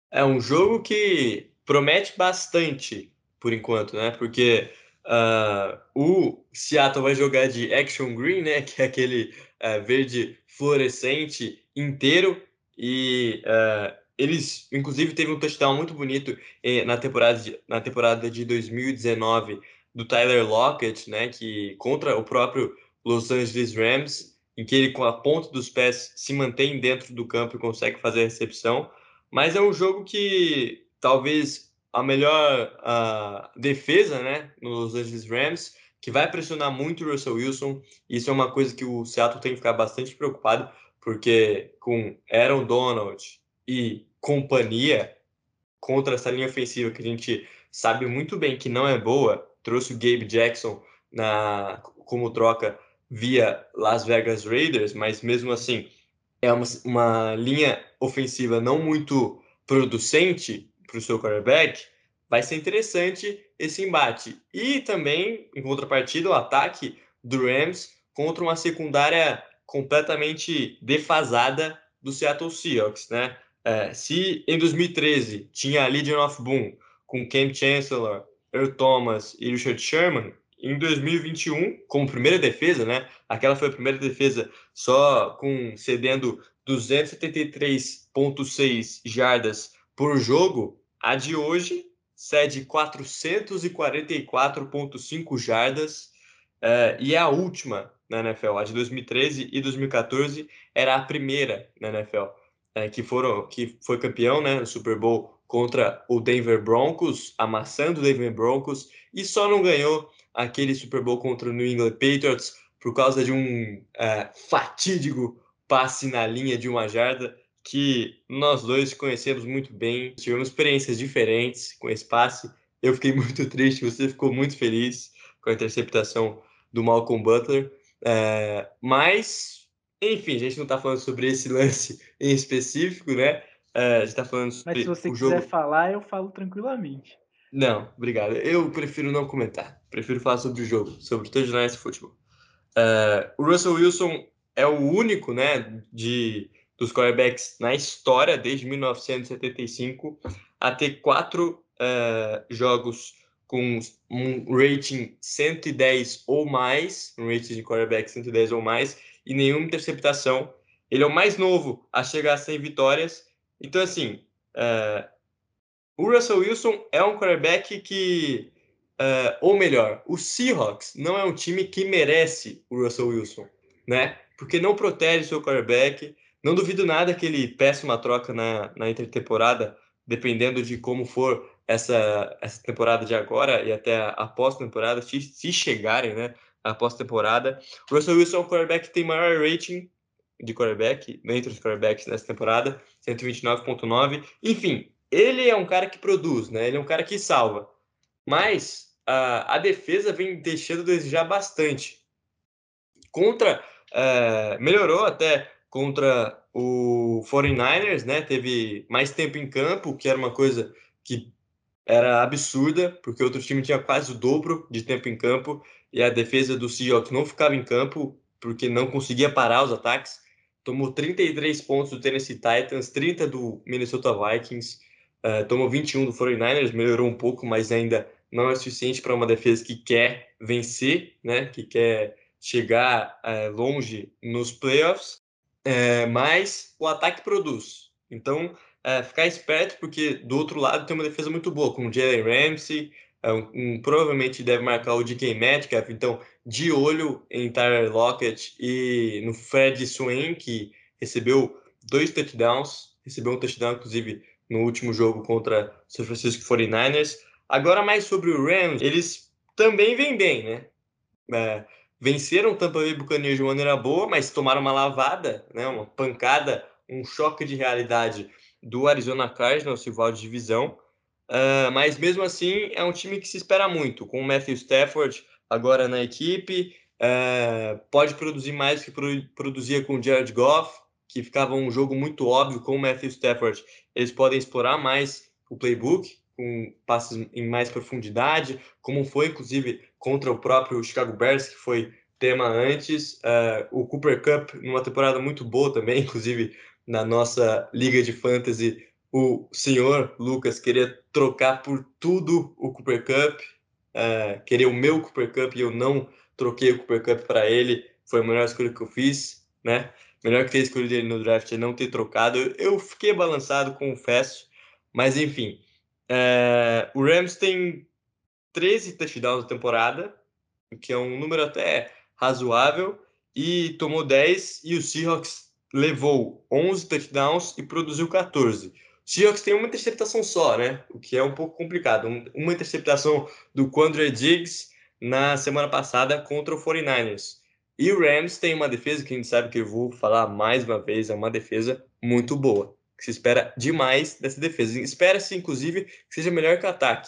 É um jogo que promete bastante por enquanto, né? Porque uh, o Seattle vai jogar de Action Green, né? Que é aquele uh, verde fluorescente inteiro e uh, eles, inclusive, teve um touchdown muito bonito eh, na temporada de, na temporada de 2019 do Tyler Lockett, né? Que contra o próprio Los Angeles Rams, em que ele com a ponta dos pés se mantém dentro do campo e consegue fazer a recepção. Mas é um jogo que talvez a melhor uh, defesa, né, nos Angeles Rams, que vai pressionar muito o Russell Wilson. Isso é uma coisa que o Seattle tem que ficar bastante preocupado, porque com Aaron Donald e companhia contra essa linha ofensiva que a gente sabe muito bem que não é boa, trouxe o Gabe Jackson na como troca via Las Vegas Raiders, mas mesmo assim é uma, uma linha ofensiva não muito producente para o seu quarterback, vai ser interessante esse embate. E também, em contrapartida, o ataque do Rams contra uma secundária completamente defasada do Seattle Seahawks, né? É, se em 2013 tinha a Legion of Boom com Ken Chancellor, Earl Thomas e Richard Sherman, em 2021, como primeira defesa, né? Aquela foi a primeira defesa só com cedendo 273,6 jardas por jogo. A de hoje cede 444,5 jardas é, e é a última na NFL. A de 2013 e 2014 era a primeira na NFL, é, que, foram, que foi campeão né, no Super Bowl contra o Denver Broncos, amassando o Denver Broncos, e só não ganhou aquele Super Bowl contra o New England Patriots por causa de um é, fatídico passe na linha de uma jarda que nós dois conhecemos muito bem, tivemos experiências diferentes com esse passe. Eu fiquei muito triste, você ficou muito feliz com a interceptação do Malcolm Butler. É, mas, enfim, a gente não está falando sobre esse lance em específico, né? É, a gente está falando sobre Mas se você quiser jogo... falar, eu falo tranquilamente. Não, obrigado. Eu prefiro não comentar. Prefiro falar sobre o jogo, sobre o Thursday Night Football. Uh, o Russell Wilson é o único, né, de dos quarterbacks na história desde 1975 a ter quatro uh, jogos com um rating 110 ou mais, um rating de quarterback 110 ou mais e nenhuma interceptação. Ele é o mais novo a chegar a 100 vitórias. Então, assim, uh, o Russell Wilson é um quarterback que, uh, ou melhor, o Seahawks não é um time que merece o Russell Wilson, né? Porque não protege seu quarterback. Não duvido nada que ele peça uma troca na, na intertemporada, dependendo de como for essa, essa temporada de agora e até a pós-temporada, se, se chegarem, né? A pós-temporada. O Russell Wilson é um quarterback que tem maior rating de quarterback entre os quarterbacks nessa temporada, 129.9. Enfim, ele é um cara que produz, né? Ele é um cara que salva. Mas a, a defesa vem deixando desejar bastante. Contra. Uh, melhorou até contra o 49ers, né? Teve mais tempo em campo, que era uma coisa que era absurda, porque outro time tinha quase o dobro de tempo em campo e a defesa do Seahawks não ficava em campo porque não conseguia parar os ataques. Tomou 33 pontos do Tennessee Titans, 30 do Minnesota Vikings, Uh, tomou 21 do 49ers, melhorou um pouco, mas ainda não é suficiente para uma defesa que quer vencer, né? que quer chegar uh, longe nos playoffs, uh, mas o ataque produz. Então, ficar esperto, porque do outro lado tem uma defesa muito boa, com o Jalen Ramsey, um, um, provavelmente deve marcar o DK Metcalf, então de olho em Tyler Lockett e no Fred Swain, que recebeu dois touchdowns, recebeu um touchdown, inclusive, no último jogo contra o Francisco 49ers. Agora mais sobre o Rams, eles também vêm bem, né? é, venceram Tampa Bay Buccaneers de maneira boa, mas tomaram uma lavada, né, uma pancada, um choque de realidade do Arizona Cardinals, rival de divisão. Uh, mas mesmo assim é um time que se espera muito, com o Matthew Stafford agora na equipe, uh, pode produzir mais do que pro, produzia com o Jared Goff, que ficava um jogo muito óbvio com o Matthew Stafford. Eles podem explorar mais o playbook, com passes em mais profundidade, como foi inclusive contra o próprio Chicago Bears, que foi tema antes. Uh, o Cooper Cup, numa temporada muito boa também, inclusive na nossa liga de fantasy, o senhor Lucas queria trocar por tudo o Cooper Cup, uh, queria o meu Cooper Cup e eu não troquei o Cooper Cup para ele. Foi a melhor escolha que eu fiz, né? Melhor que ter escolhido ele no draft é não ter trocado. Eu fiquei balançado, confesso. Mas enfim, uh, o Rams tem 13 touchdowns na temporada, que é um número até razoável, e tomou 10, e o Seahawks levou 11 touchdowns e produziu 14. O Seahawks tem uma interceptação só, né? O que é um pouco complicado. Uma interceptação do Quandre Diggs na semana passada contra o 49ers. E o Rams tem uma defesa que a gente sabe que eu vou falar mais uma vez, é uma defesa muito boa. Que se espera demais dessa defesa. Espera-se, inclusive, que seja melhor que o ataque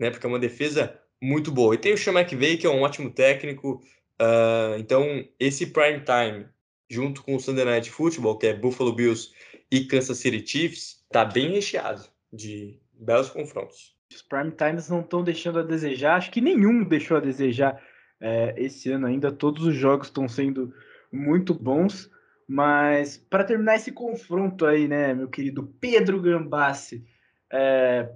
né? Porque é uma defesa muito boa. E tem o Sean McVay, que é um ótimo técnico. Uh, então, esse prime time, junto com o Sunday Night Football, que é Buffalo Bills e Kansas City Chiefs, tá bem recheado de belos confrontos. Os prime times não estão deixando a desejar. Acho que nenhum deixou a desejar é, esse ano ainda. Todos os jogos estão sendo muito bons. Mas para terminar esse confronto aí, né, meu querido Pedro Gambassi, é,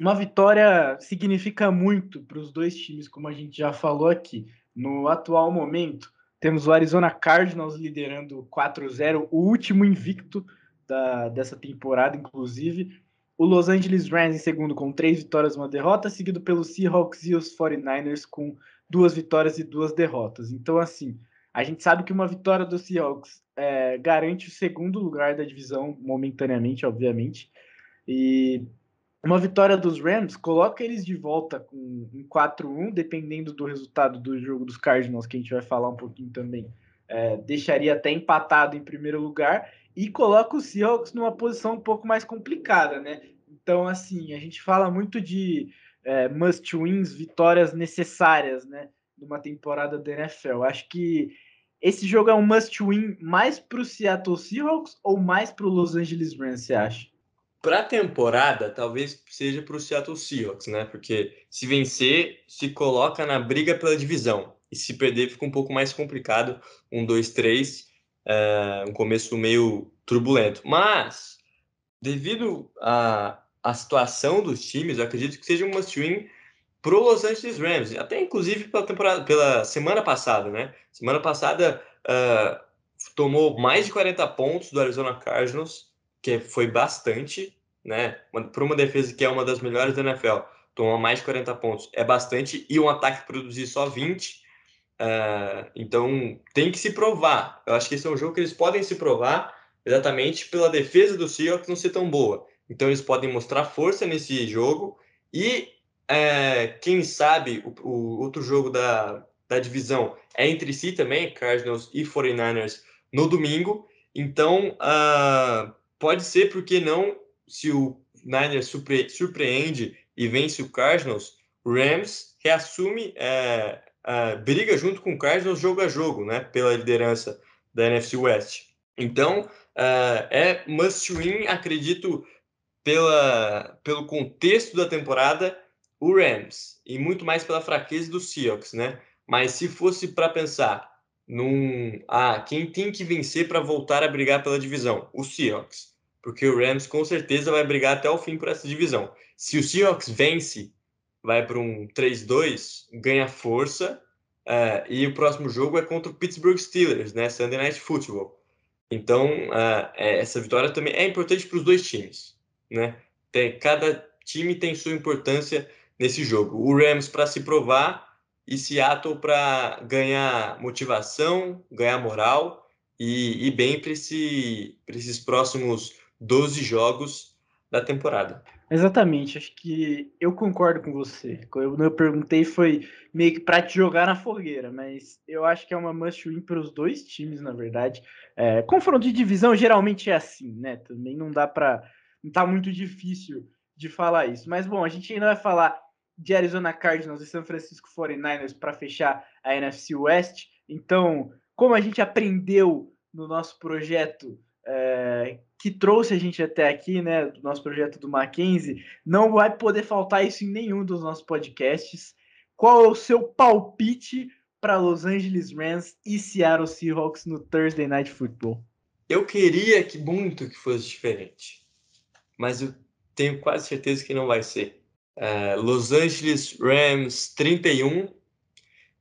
uma vitória significa muito para os dois times, como a gente já falou aqui. No atual momento, temos o Arizona Cardinals liderando 4-0, o último invicto da, dessa temporada, inclusive. O Los Angeles Rams em segundo com três vitórias e uma derrota, seguido pelos Seahawks e os 49ers com duas vitórias e duas derrotas. Então, assim, a gente sabe que uma vitória do Seahawks é, garante o segundo lugar da divisão momentaneamente, obviamente. E uma vitória dos Rams coloca eles de volta com um 4-1, dependendo do resultado do jogo dos Cardinals, que a gente vai falar um pouquinho também. É, deixaria até empatado em primeiro lugar e coloca o Seahawks numa posição um pouco mais complicada, né? Então, assim, a gente fala muito de é, must wins, vitórias necessárias, né? Numa temporada da NFL. Acho que esse jogo é um must win mais para o Seattle Seahawks ou mais para o Los Angeles Rams, você acha? Para a temporada, talvez seja para o Seattle Seahawks, né? Porque se vencer, se coloca na briga pela divisão. E se perder, fica um pouco mais complicado. Um, dois, três. É, um começo meio turbulento. Mas, devido à, à situação dos times, eu acredito que seja um must-win para Los Angeles Rams. Até, inclusive, pela, temporada, pela semana passada, né? Semana passada, uh, tomou mais de 40 pontos do Arizona Cardinals que foi bastante, né? Para uma defesa que é uma das melhores da NFL, tomar mais de 40 pontos é bastante, e um ataque produzir só 20. Uh, eh, então tem que se provar. Eu acho que esse é um jogo que eles podem se provar exatamente pela defesa do Seahawks não ser tão boa. Então eles podem mostrar força nesse jogo e é, quem sabe o, o, outro jogo da, da divisão é entre si também, Cardinals e 49ers no domingo. Então uh, pode ser porque não, se o Niners surpre surpreende e vence o Cardinals, o Rams reassume é, briga junto com o Cardinals jogo a jogo, né, pela liderança da NFC West. Então, uh, é must win, acredito, pela, pelo contexto da temporada, o Rams, e muito mais pela fraqueza do Seahawks, né? Mas se fosse para pensar num. Ah, quem tem que vencer para voltar a brigar pela divisão? O Seahawks porque o Rams com certeza vai brigar até o fim por essa divisão. Se o Seahawks vence, vai para um 3-2, ganha força, uh, e o próximo jogo é contra o Pittsburgh Steelers, né? Sunday Night Football. Então, uh, essa vitória também é importante para os dois times, né? Tem, cada time tem sua importância nesse jogo. O Rams para se provar e Seattle para ganhar motivação, ganhar moral e ir bem para esse, esses próximos 12 jogos da temporada. Exatamente, acho que eu concordo com você. Quando eu perguntei foi meio que para te jogar na fogueira, mas eu acho que é uma must win para os dois times, na verdade. É, confronto de divisão geralmente é assim, né? Também não dá para. Não tá muito difícil de falar isso. Mas bom, a gente ainda vai falar de Arizona Cardinals e San Francisco 49ers para fechar a NFC West. Então, como a gente aprendeu no nosso projeto é, que trouxe a gente até aqui, né, do nosso projeto do Mackenzie, não vai poder faltar isso em nenhum dos nossos podcasts. Qual é o seu palpite para Los Angeles Rams e Seattle Seahawks no Thursday Night Football? Eu queria que muito que fosse diferente, mas eu tenho quase certeza que não vai ser. É, Los Angeles Rams 31,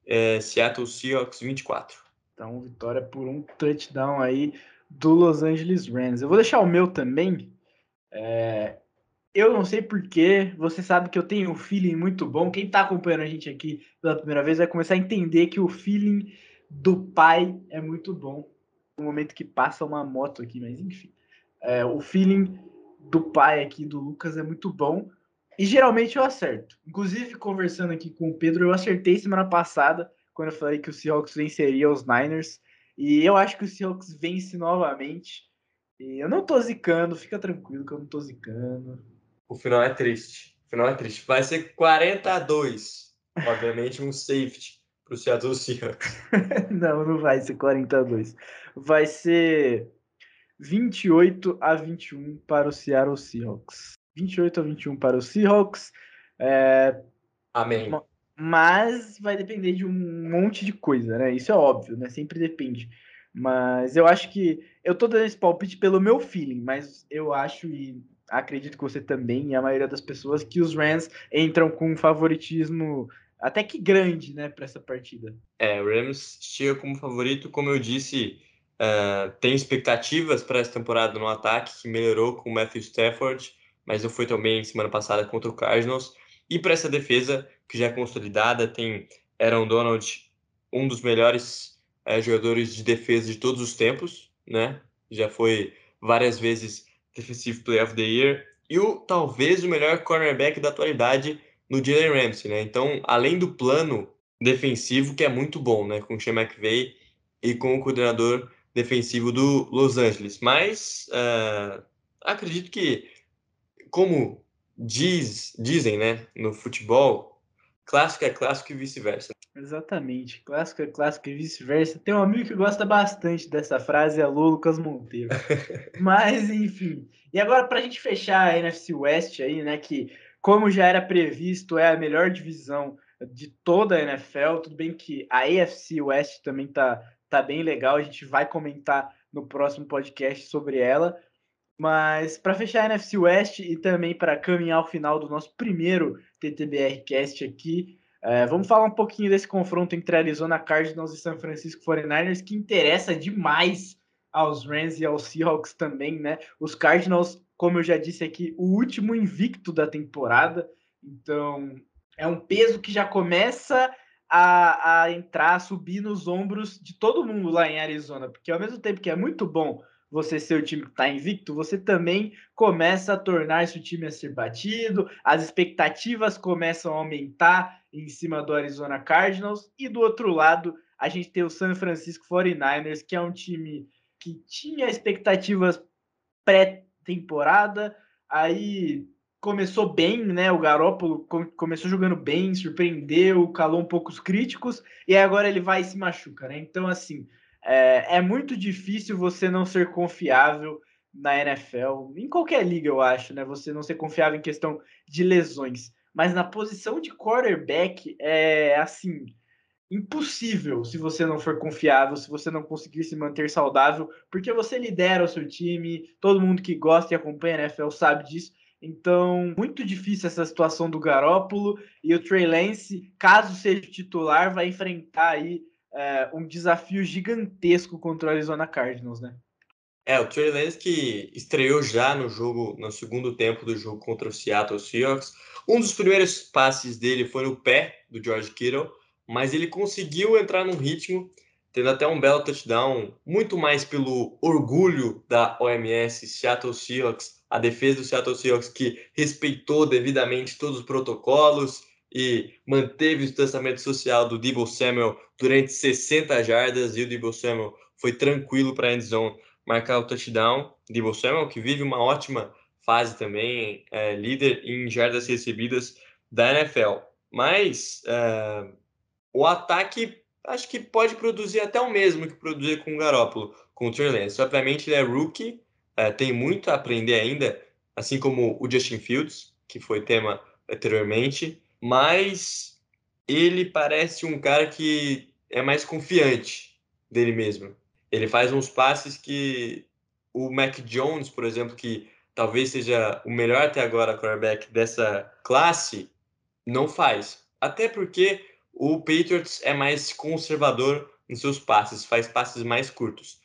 é, Seattle Seahawks 24. Então, vitória por um touchdown aí do Los Angeles Rams. Eu vou deixar o meu também. É, eu não sei porquê, você sabe que eu tenho um feeling muito bom. Quem está acompanhando a gente aqui pela primeira vez vai começar a entender que o feeling do pai é muito bom. No momento que passa uma moto aqui, mas enfim. É, o feeling do pai aqui, do Lucas, é muito bom. E geralmente eu acerto. Inclusive, conversando aqui com o Pedro, eu acertei semana passada, quando eu falei que o Seahawks venceria os Niners. E eu acho que o Seahawks vence novamente. E eu não tô zicando, fica tranquilo que eu não tô zicando. O final é triste. O final é triste. Vai ser 40 a 2. Obviamente um safety pro Seattle Seahawks. não, não vai ser 40 a 2. Vai ser 28 a 21 para o Seattle Seahawks. 28 a 21 para o Seahawks. É... Amém mas vai depender de um monte de coisa, né? Isso é óbvio, né? Sempre depende. Mas eu acho que eu tô dando esse palpite pelo meu feeling, mas eu acho e acredito que você também e a maioria das pessoas que os Rams entram com um favoritismo até que grande, né, para essa partida. É, o Rams chega como favorito, como eu disse, uh, tem expectativas para essa temporada no ataque que melhorou com o Matthew Stafford, mas não foi também semana passada contra o Cardinals. E para essa defesa, que já é consolidada, tem Aaron Donald, um dos melhores é, jogadores de defesa de todos os tempos, né? Já foi várias vezes Defensive Player of the Year. E o talvez o melhor cornerback da atualidade no Jalen Ramsey, né? Então, além do plano defensivo, que é muito bom, né? Com o Sean McVay e com o coordenador defensivo do Los Angeles. Mas uh, acredito que, como diz, dizem, né, no futebol, clássico é clássico e vice-versa. Exatamente, clássico é clássico e vice-versa. Tem um amigo que gosta bastante dessa frase, é Lu Lucas Monteiro. Mas, enfim. E agora, para a gente fechar a NFC West aí, né, que como já era previsto, é a melhor divisão de toda a NFL. Tudo bem que a AFC West também tá, tá bem legal, a gente vai comentar no próximo podcast sobre ela. Mas para fechar a NFC West e também para caminhar ao final do nosso primeiro TTBR Cast aqui, é, vamos falar um pouquinho desse confronto entre Arizona Cardinals e San Francisco 49ers, que interessa demais aos Rams e aos Seahawks também, né? Os Cardinals, como eu já disse aqui, o último invicto da temporada, então é um peso que já começa a, a entrar, a subir nos ombros de todo mundo lá em Arizona, porque ao mesmo tempo que é muito bom você ser o time que está invicto, você também começa a tornar-se o time a ser batido, as expectativas começam a aumentar em cima do Arizona Cardinals, e do outro lado, a gente tem o San Francisco 49ers, que é um time que tinha expectativas pré-temporada, aí começou bem, né? O Garoppolo começou jogando bem, surpreendeu, calou um pouco os críticos, e agora ele vai e se machuca, né? Então, assim, é, é muito difícil você não ser confiável na NFL, em qualquer liga, eu acho, né? Você não ser confiável em questão de lesões. Mas na posição de quarterback é assim impossível se você não for confiável, se você não conseguir se manter saudável, porque você lidera o seu time, todo mundo que gosta e acompanha a NFL sabe disso. Então, muito difícil essa situação do Garópolo e o Trey Lance, caso seja titular, vai enfrentar aí é, um desafio gigantesco contra o Arizona Cardinals, né? É, o Trey Lance que estreou já no jogo, no segundo tempo do jogo contra o Seattle Seahawks. Um dos primeiros passes dele foi no pé do George Kittle, mas ele conseguiu entrar num ritmo, tendo até um belo touchdown, muito mais pelo orgulho da OMS Seattle Seahawks a defesa do Seattle Seahawks que respeitou devidamente todos os protocolos e manteve o distanciamento social do Debo Samuel durante 60 jardas e o Debo Samuel foi tranquilo para a endzone marcar o touchdown. Debo Samuel que vive uma ótima fase também, é, líder em jardas recebidas da NFL. Mas uh, o ataque acho que pode produzir até o mesmo que produzir com o Garópolo, com o Trey Lance. Obviamente ele é rookie, uh, tem muito a aprender ainda, assim como o Justin Fields, que foi tema anteriormente, mas ele parece um cara que é mais confiante dele mesmo. Ele faz uns passes que o Mac Jones, por exemplo, que talvez seja o melhor até agora quarterback dessa classe, não faz. Até porque o Patriots é mais conservador em seus passes, faz passes mais curtos.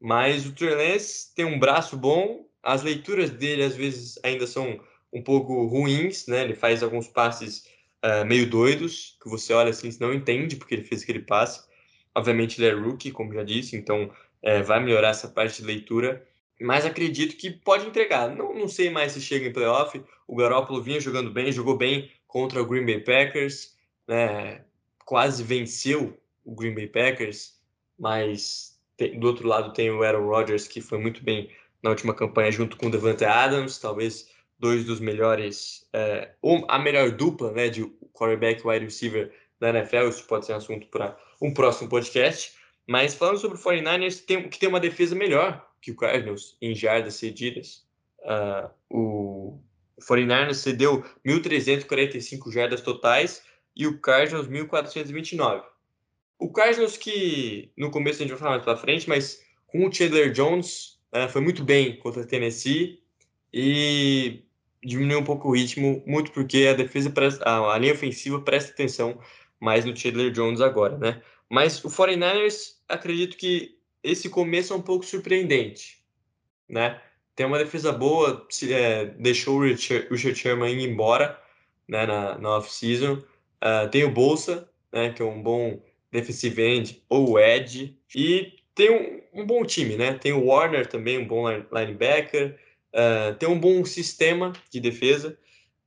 Mas o Trey Lance tem um braço bom, as leituras dele às vezes ainda são um pouco ruins, né? Ele faz alguns passes uh, meio doidos, que você olha assim, não entende porque ele fez aquele passe. Obviamente ele é rookie, como já disse, então é, vai melhorar essa parte de leitura mas acredito que pode entregar. Não, não sei mais se chega em playoff. O Garoppolo vinha jogando bem, jogou bem contra o Green Bay Packers, né? quase venceu o Green Bay Packers, mas tem, do outro lado tem o Aaron Rodgers, que foi muito bem na última campanha, junto com o Devante Adams, talvez dois dos melhores, é, a melhor dupla né, de quarterback e wide receiver da NFL. Isso pode ser um assunto para um próximo podcast. Mas falando sobre o 49ers, tem, que tem uma defesa melhor que o Cardinals em jardas cedidas. Uh, o 49ers cedeu 1.345 jardas totais e o Cardinals 1.429. O Cardinals que no começo a gente vai falar mais para frente, mas com o Chandler Jones uh, foi muito bem contra a Tennessee e diminuiu um pouco o ritmo, muito porque a defesa, presta, a linha ofensiva presta atenção mais no Chandler Jones agora, né? Mas o 49ers, acredito que esse começo é um pouco surpreendente, né? Tem uma defesa boa, é, deixou o Richard, Richard Sherman ir embora né, na, na off-season. Uh, tem o Bolsa, né, que é um bom defensive end ou edge. E tem um, um, bom time, né? Tem o Warner também, um bom linebacker. Uh, tem um bom sistema de defesa.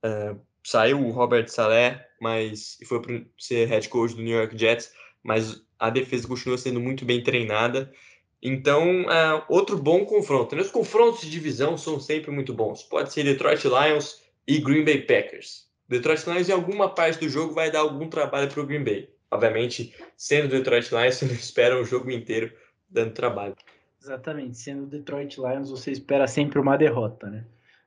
Uh, saiu o Robert Saleh, mas foi para ser head coach do New York Jets, mas a defesa continua sendo muito bem treinada. Então, é outro bom confronto. Né? Os confrontos de divisão são sempre muito bons. Pode ser Detroit Lions e Green Bay Packers. Detroit Lions, em alguma parte do jogo, vai dar algum trabalho para o Green Bay. Obviamente, sendo Detroit Lions, você não espera um jogo inteiro dando trabalho. Exatamente. Sendo Detroit Lions, você espera sempre uma derrota, né?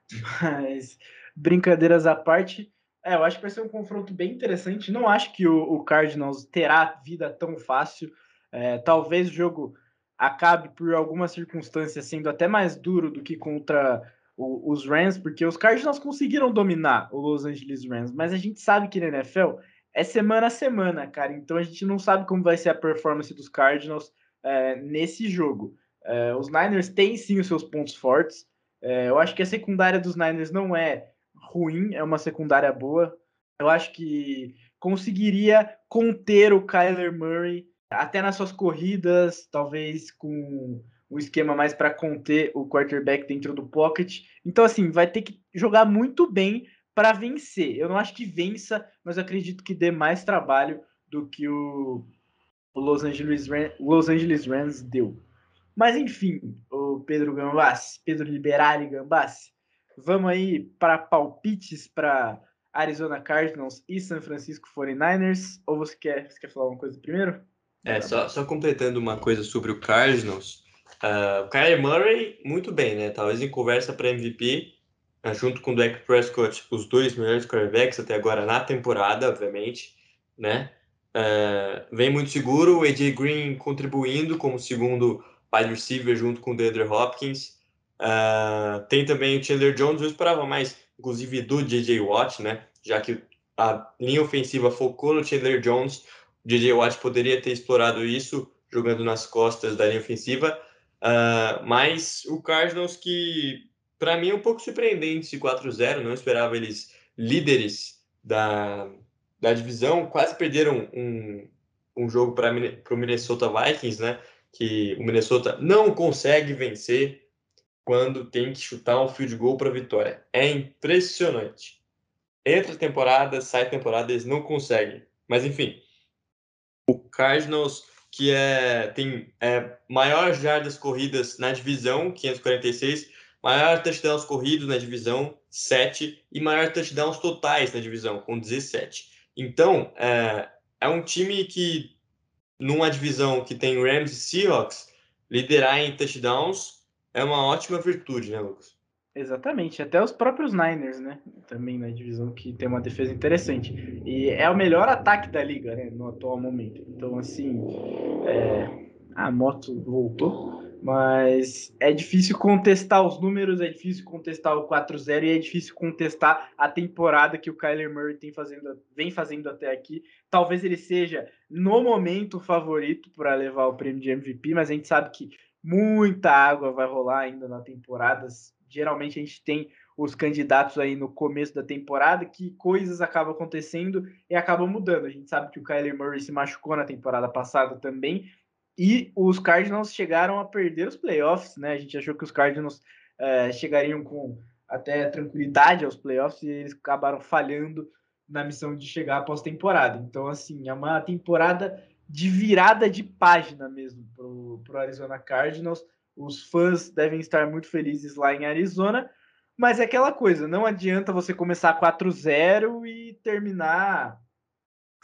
Mas, brincadeiras à parte, é, eu acho que vai ser um confronto bem interessante. Não acho que o, o Cardinals terá vida tão fácil. É, talvez o jogo acabe por alguma circunstância sendo até mais duro do que contra o, os Rams, porque os Cardinals conseguiram dominar o Los Angeles Rams, mas a gente sabe que na NFL é semana a semana, cara, então a gente não sabe como vai ser a performance dos Cardinals é, nesse jogo. É, os Niners têm sim os seus pontos fortes, é, eu acho que a secundária dos Niners não é ruim, é uma secundária boa. Eu acho que conseguiria conter o Kyler Murray até nas suas corridas, talvez com um esquema mais para conter o quarterback dentro do pocket. Então, assim, vai ter que jogar muito bem para vencer. Eu não acho que vença, mas acredito que dê mais trabalho do que o, Los, Angeles Los Angeles Rams deu. Mas, enfim, o Pedro Gambassi, Pedro Liberali Gambassi, vamos aí para palpites para Arizona Cardinals e San Francisco 49ers? Ou você quer, você quer falar alguma coisa primeiro? É, só, só completando uma coisa sobre o Cardinals. Uh, o Kyler Murray, muito bem, né? Talvez em conversa para MVP, uh, ah, junto com o Dak Prescott, os dois melhores quarterbacks até agora na temporada, obviamente, né? Uh, vem muito seguro, o AJ Green contribuindo como segundo wide receiver junto com o DeAndre Hopkins. Uh, tem também o Chandler Jones, eu esperava mais, inclusive, do JJ Watt, né? Já que a linha ofensiva focou no Chandler Jones, DJ Watt poderia ter explorado isso jogando nas costas da linha ofensiva, uh, mas o Cardinals que para mim é um pouco surpreendente esse 4-0, não esperava eles líderes da, da divisão, quase perderam um, um jogo para o Minnesota Vikings, né? Que o Minnesota não consegue vencer quando tem que chutar um field goal para vitória. É impressionante. Entra temporada, sai temporada, eles não conseguem. Mas enfim, o Cardinals que é tem é, maior jardas corridas na divisão, 546, maior touchdowns corridos na divisão, 7 e maior touchdowns totais na divisão, com 17. Então, é, é um time que numa divisão que tem Rams e Seahawks, liderar em touchdowns é uma ótima virtude, né, Lucas? Exatamente, até os próprios Niners, né? Também na divisão que tem uma defesa interessante. E é o melhor ataque da liga, né? No atual momento. Então, assim, é... a moto voltou, mas é difícil contestar os números, é difícil contestar o 4-0 e é difícil contestar a temporada que o Kyler Murray tem fazendo, vem fazendo até aqui. Talvez ele seja, no momento, o favorito para levar o prêmio de MVP, mas a gente sabe que muita água vai rolar ainda na temporada geralmente a gente tem os candidatos aí no começo da temporada que coisas acabam acontecendo e acabam mudando. A gente sabe que o Kyler Murray se machucou na temporada passada também e os Cardinals chegaram a perder os playoffs, né? A gente achou que os Cardinals é, chegariam com até tranquilidade aos playoffs e eles acabaram falhando na missão de chegar após temporada. Então, assim, é uma temporada de virada de página mesmo para o Arizona Cardinals. Os fãs devem estar muito felizes lá em Arizona, mas é aquela coisa, não adianta você começar 4-0 e terminar,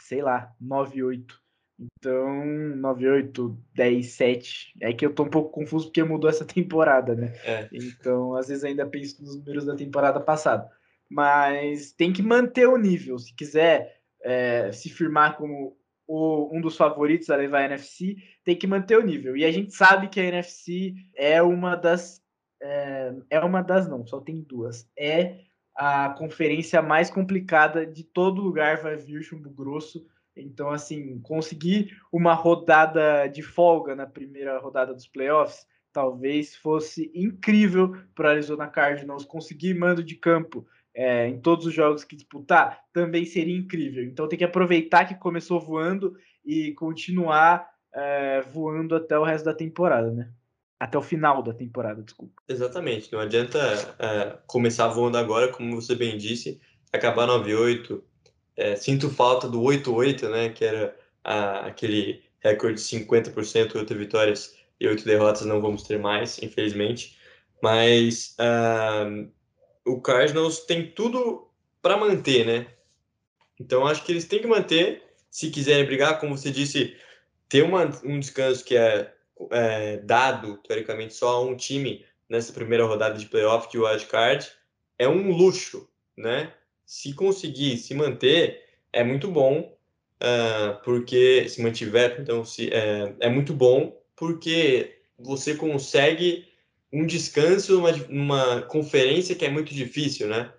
sei lá, 9-8. Então, 9-8, 10-7. É que eu tô um pouco confuso porque mudou essa temporada, né? É. Então, às vezes ainda penso nos números da temporada passada. Mas tem que manter o nível. Se quiser é, se firmar como o, um dos favoritos a levar a NFC, tem que manter o nível. E a gente sabe que a NFC é uma das. É, é uma das, não, só tem duas. É a conferência mais complicada de todo lugar, vai vir chumbo grosso. Então, assim, conseguir uma rodada de folga na primeira rodada dos playoffs talvez fosse incrível para o Arizona Cardinals conseguir mando de campo é, em todos os jogos que disputar, também seria incrível. Então tem que aproveitar que começou voando e continuar é, voando até o resto da temporada, né? Até o final da temporada, desculpa. Exatamente. Não adianta é, começar voando agora, como você bem disse, acabar 9-8. É, sinto falta do 8-8, né? Que era a, aquele recorde de 50%, 8 vitórias e 8 derrotas. Não vamos ter mais, infelizmente. Mas uh, o Cardinals tem tudo para manter, né? Então acho que eles têm que manter, se quiserem brigar, como você disse, ter uma, um descanso que é, é, dado, teoricamente, só a um time nessa primeira rodada de playoff de wild card, é um luxo, né? Se conseguir se manter, é muito bom, uh, porque se mantiver, então se, é, é muito bom, porque você consegue um descanso numa, numa conferência que é muito difícil, né?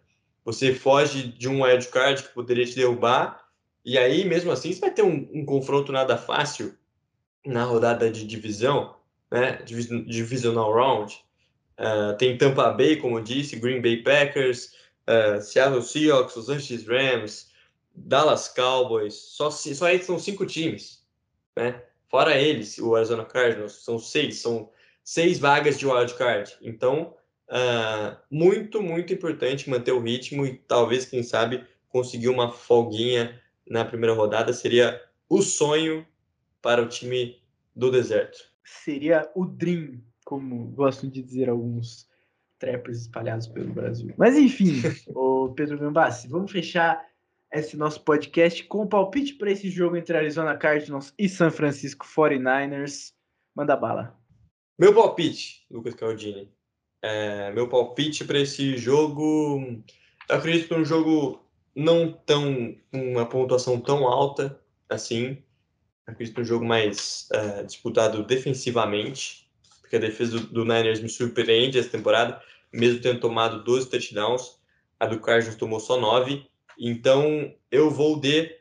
Você foge de um wildcard que poderia te derrubar, e aí, mesmo assim, você vai ter um, um confronto nada fácil na rodada de divisão, né? Divisional Round. Uh, tem Tampa Bay, como eu disse, Green Bay Packers, uh, Seattle Seahawks, Los Angeles Rams, Dallas Cowboys. Só, só aí são cinco times, né? Fora eles, o Arizona Cardinals, são seis, são seis vagas de wildcard. Então, uh, muito, muito importante manter o ritmo e talvez, quem sabe, conseguir uma folguinha na primeira rodada seria o sonho para o time do deserto. Seria o dream, como gostam de dizer alguns trappers espalhados pelo Brasil. Mas enfim, o Pedro Gambassi, vamos fechar esse nosso podcast com o palpite para esse jogo entre Arizona Cardinals e San Francisco 49ers. Manda bala. Meu palpite, Lucas Caldini. É, meu palpite para esse jogo, eu acredito que é um jogo não tão uma pontuação tão alta assim. Eu acredito que é um jogo mais é, disputado defensivamente, porque a defesa do, do Niners me surpreende essa temporada, mesmo tendo tomado 12 touchdowns, a do Cardinals tomou só 9. Então eu vou de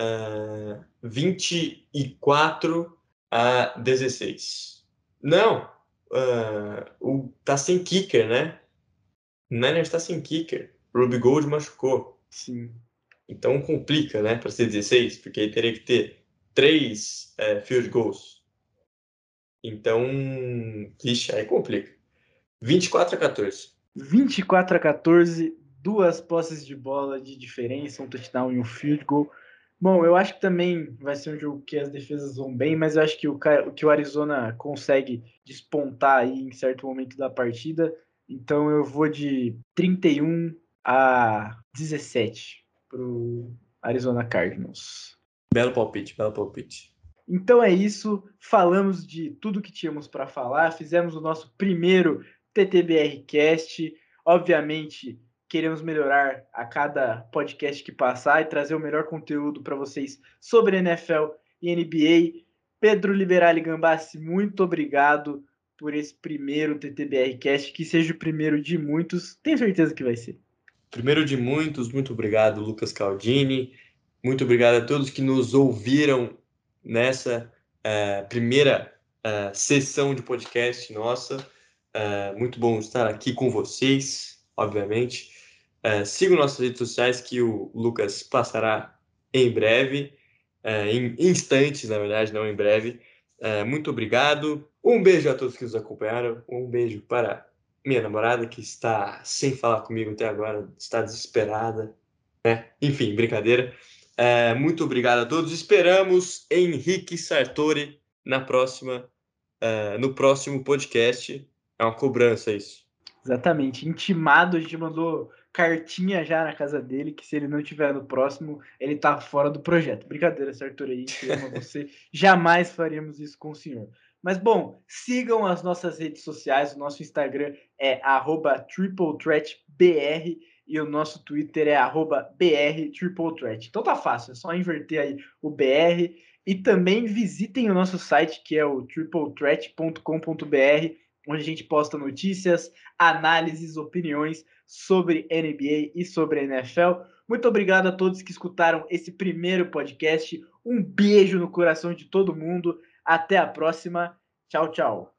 uh, 24 a 16. Não, uh, o, tá sem kicker, né? O Niners tá sem kicker. Ruby Gold machucou. Sim. Então complica, né, para ser 16, porque aí teria que ter três é, field goals. Então, ixi, aí complica. 24 a 14. 24 a 14, duas posses de bola de diferença, um touchdown e um field goal. Bom, eu acho que também vai ser um jogo que as defesas vão bem, mas eu acho que o, que o Arizona consegue despontar aí em certo momento da partida. Então eu vou de 31 a 17 para o Arizona Cardinals. Belo palpite, belo palpite. Então é isso, falamos de tudo que tínhamos para falar, fizemos o nosso primeiro TTBR Cast. Obviamente, queremos melhorar a cada podcast que passar e trazer o melhor conteúdo para vocês sobre NFL e NBA. Pedro Liberali Gambassi, muito obrigado por esse primeiro TTBR Cast, que seja o primeiro de muitos, tenho certeza que vai ser. Primeiro de muitos, muito obrigado, Lucas Caldini. Muito obrigado a todos que nos ouviram nessa uh, primeira uh, sessão de podcast nossa. Uh, muito bom estar aqui com vocês, obviamente. Uh, sigam nossas redes sociais que o Lucas passará em breve, em instantes, na verdade, não em breve. muito obrigado. Um beijo a todos que nos acompanharam. Um beijo para minha namorada que está sem falar comigo até agora, está desesperada. Né? Enfim, brincadeira. É, muito obrigado a todos. Esperamos Henrique Sartori na próxima, é, no próximo podcast. É uma cobrança isso. Exatamente. Intimado, a gente mandou cartinha já na casa dele que se ele não tiver no próximo, ele tá fora do projeto. Brincadeira, Sartori aí, você. Jamais faríamos isso com o senhor. Mas bom, sigam as nossas redes sociais. O nosso Instagram é TripleThreatBR e o nosso Twitter é BR Então tá fácil, é só inverter aí o BR. E também visitem o nosso site que é o triplethreat.com.br, onde a gente posta notícias, análises, opiniões sobre NBA e sobre NFL. Muito obrigado a todos que escutaram esse primeiro podcast. Um beijo no coração de todo mundo. Até a próxima. Tchau, tchau.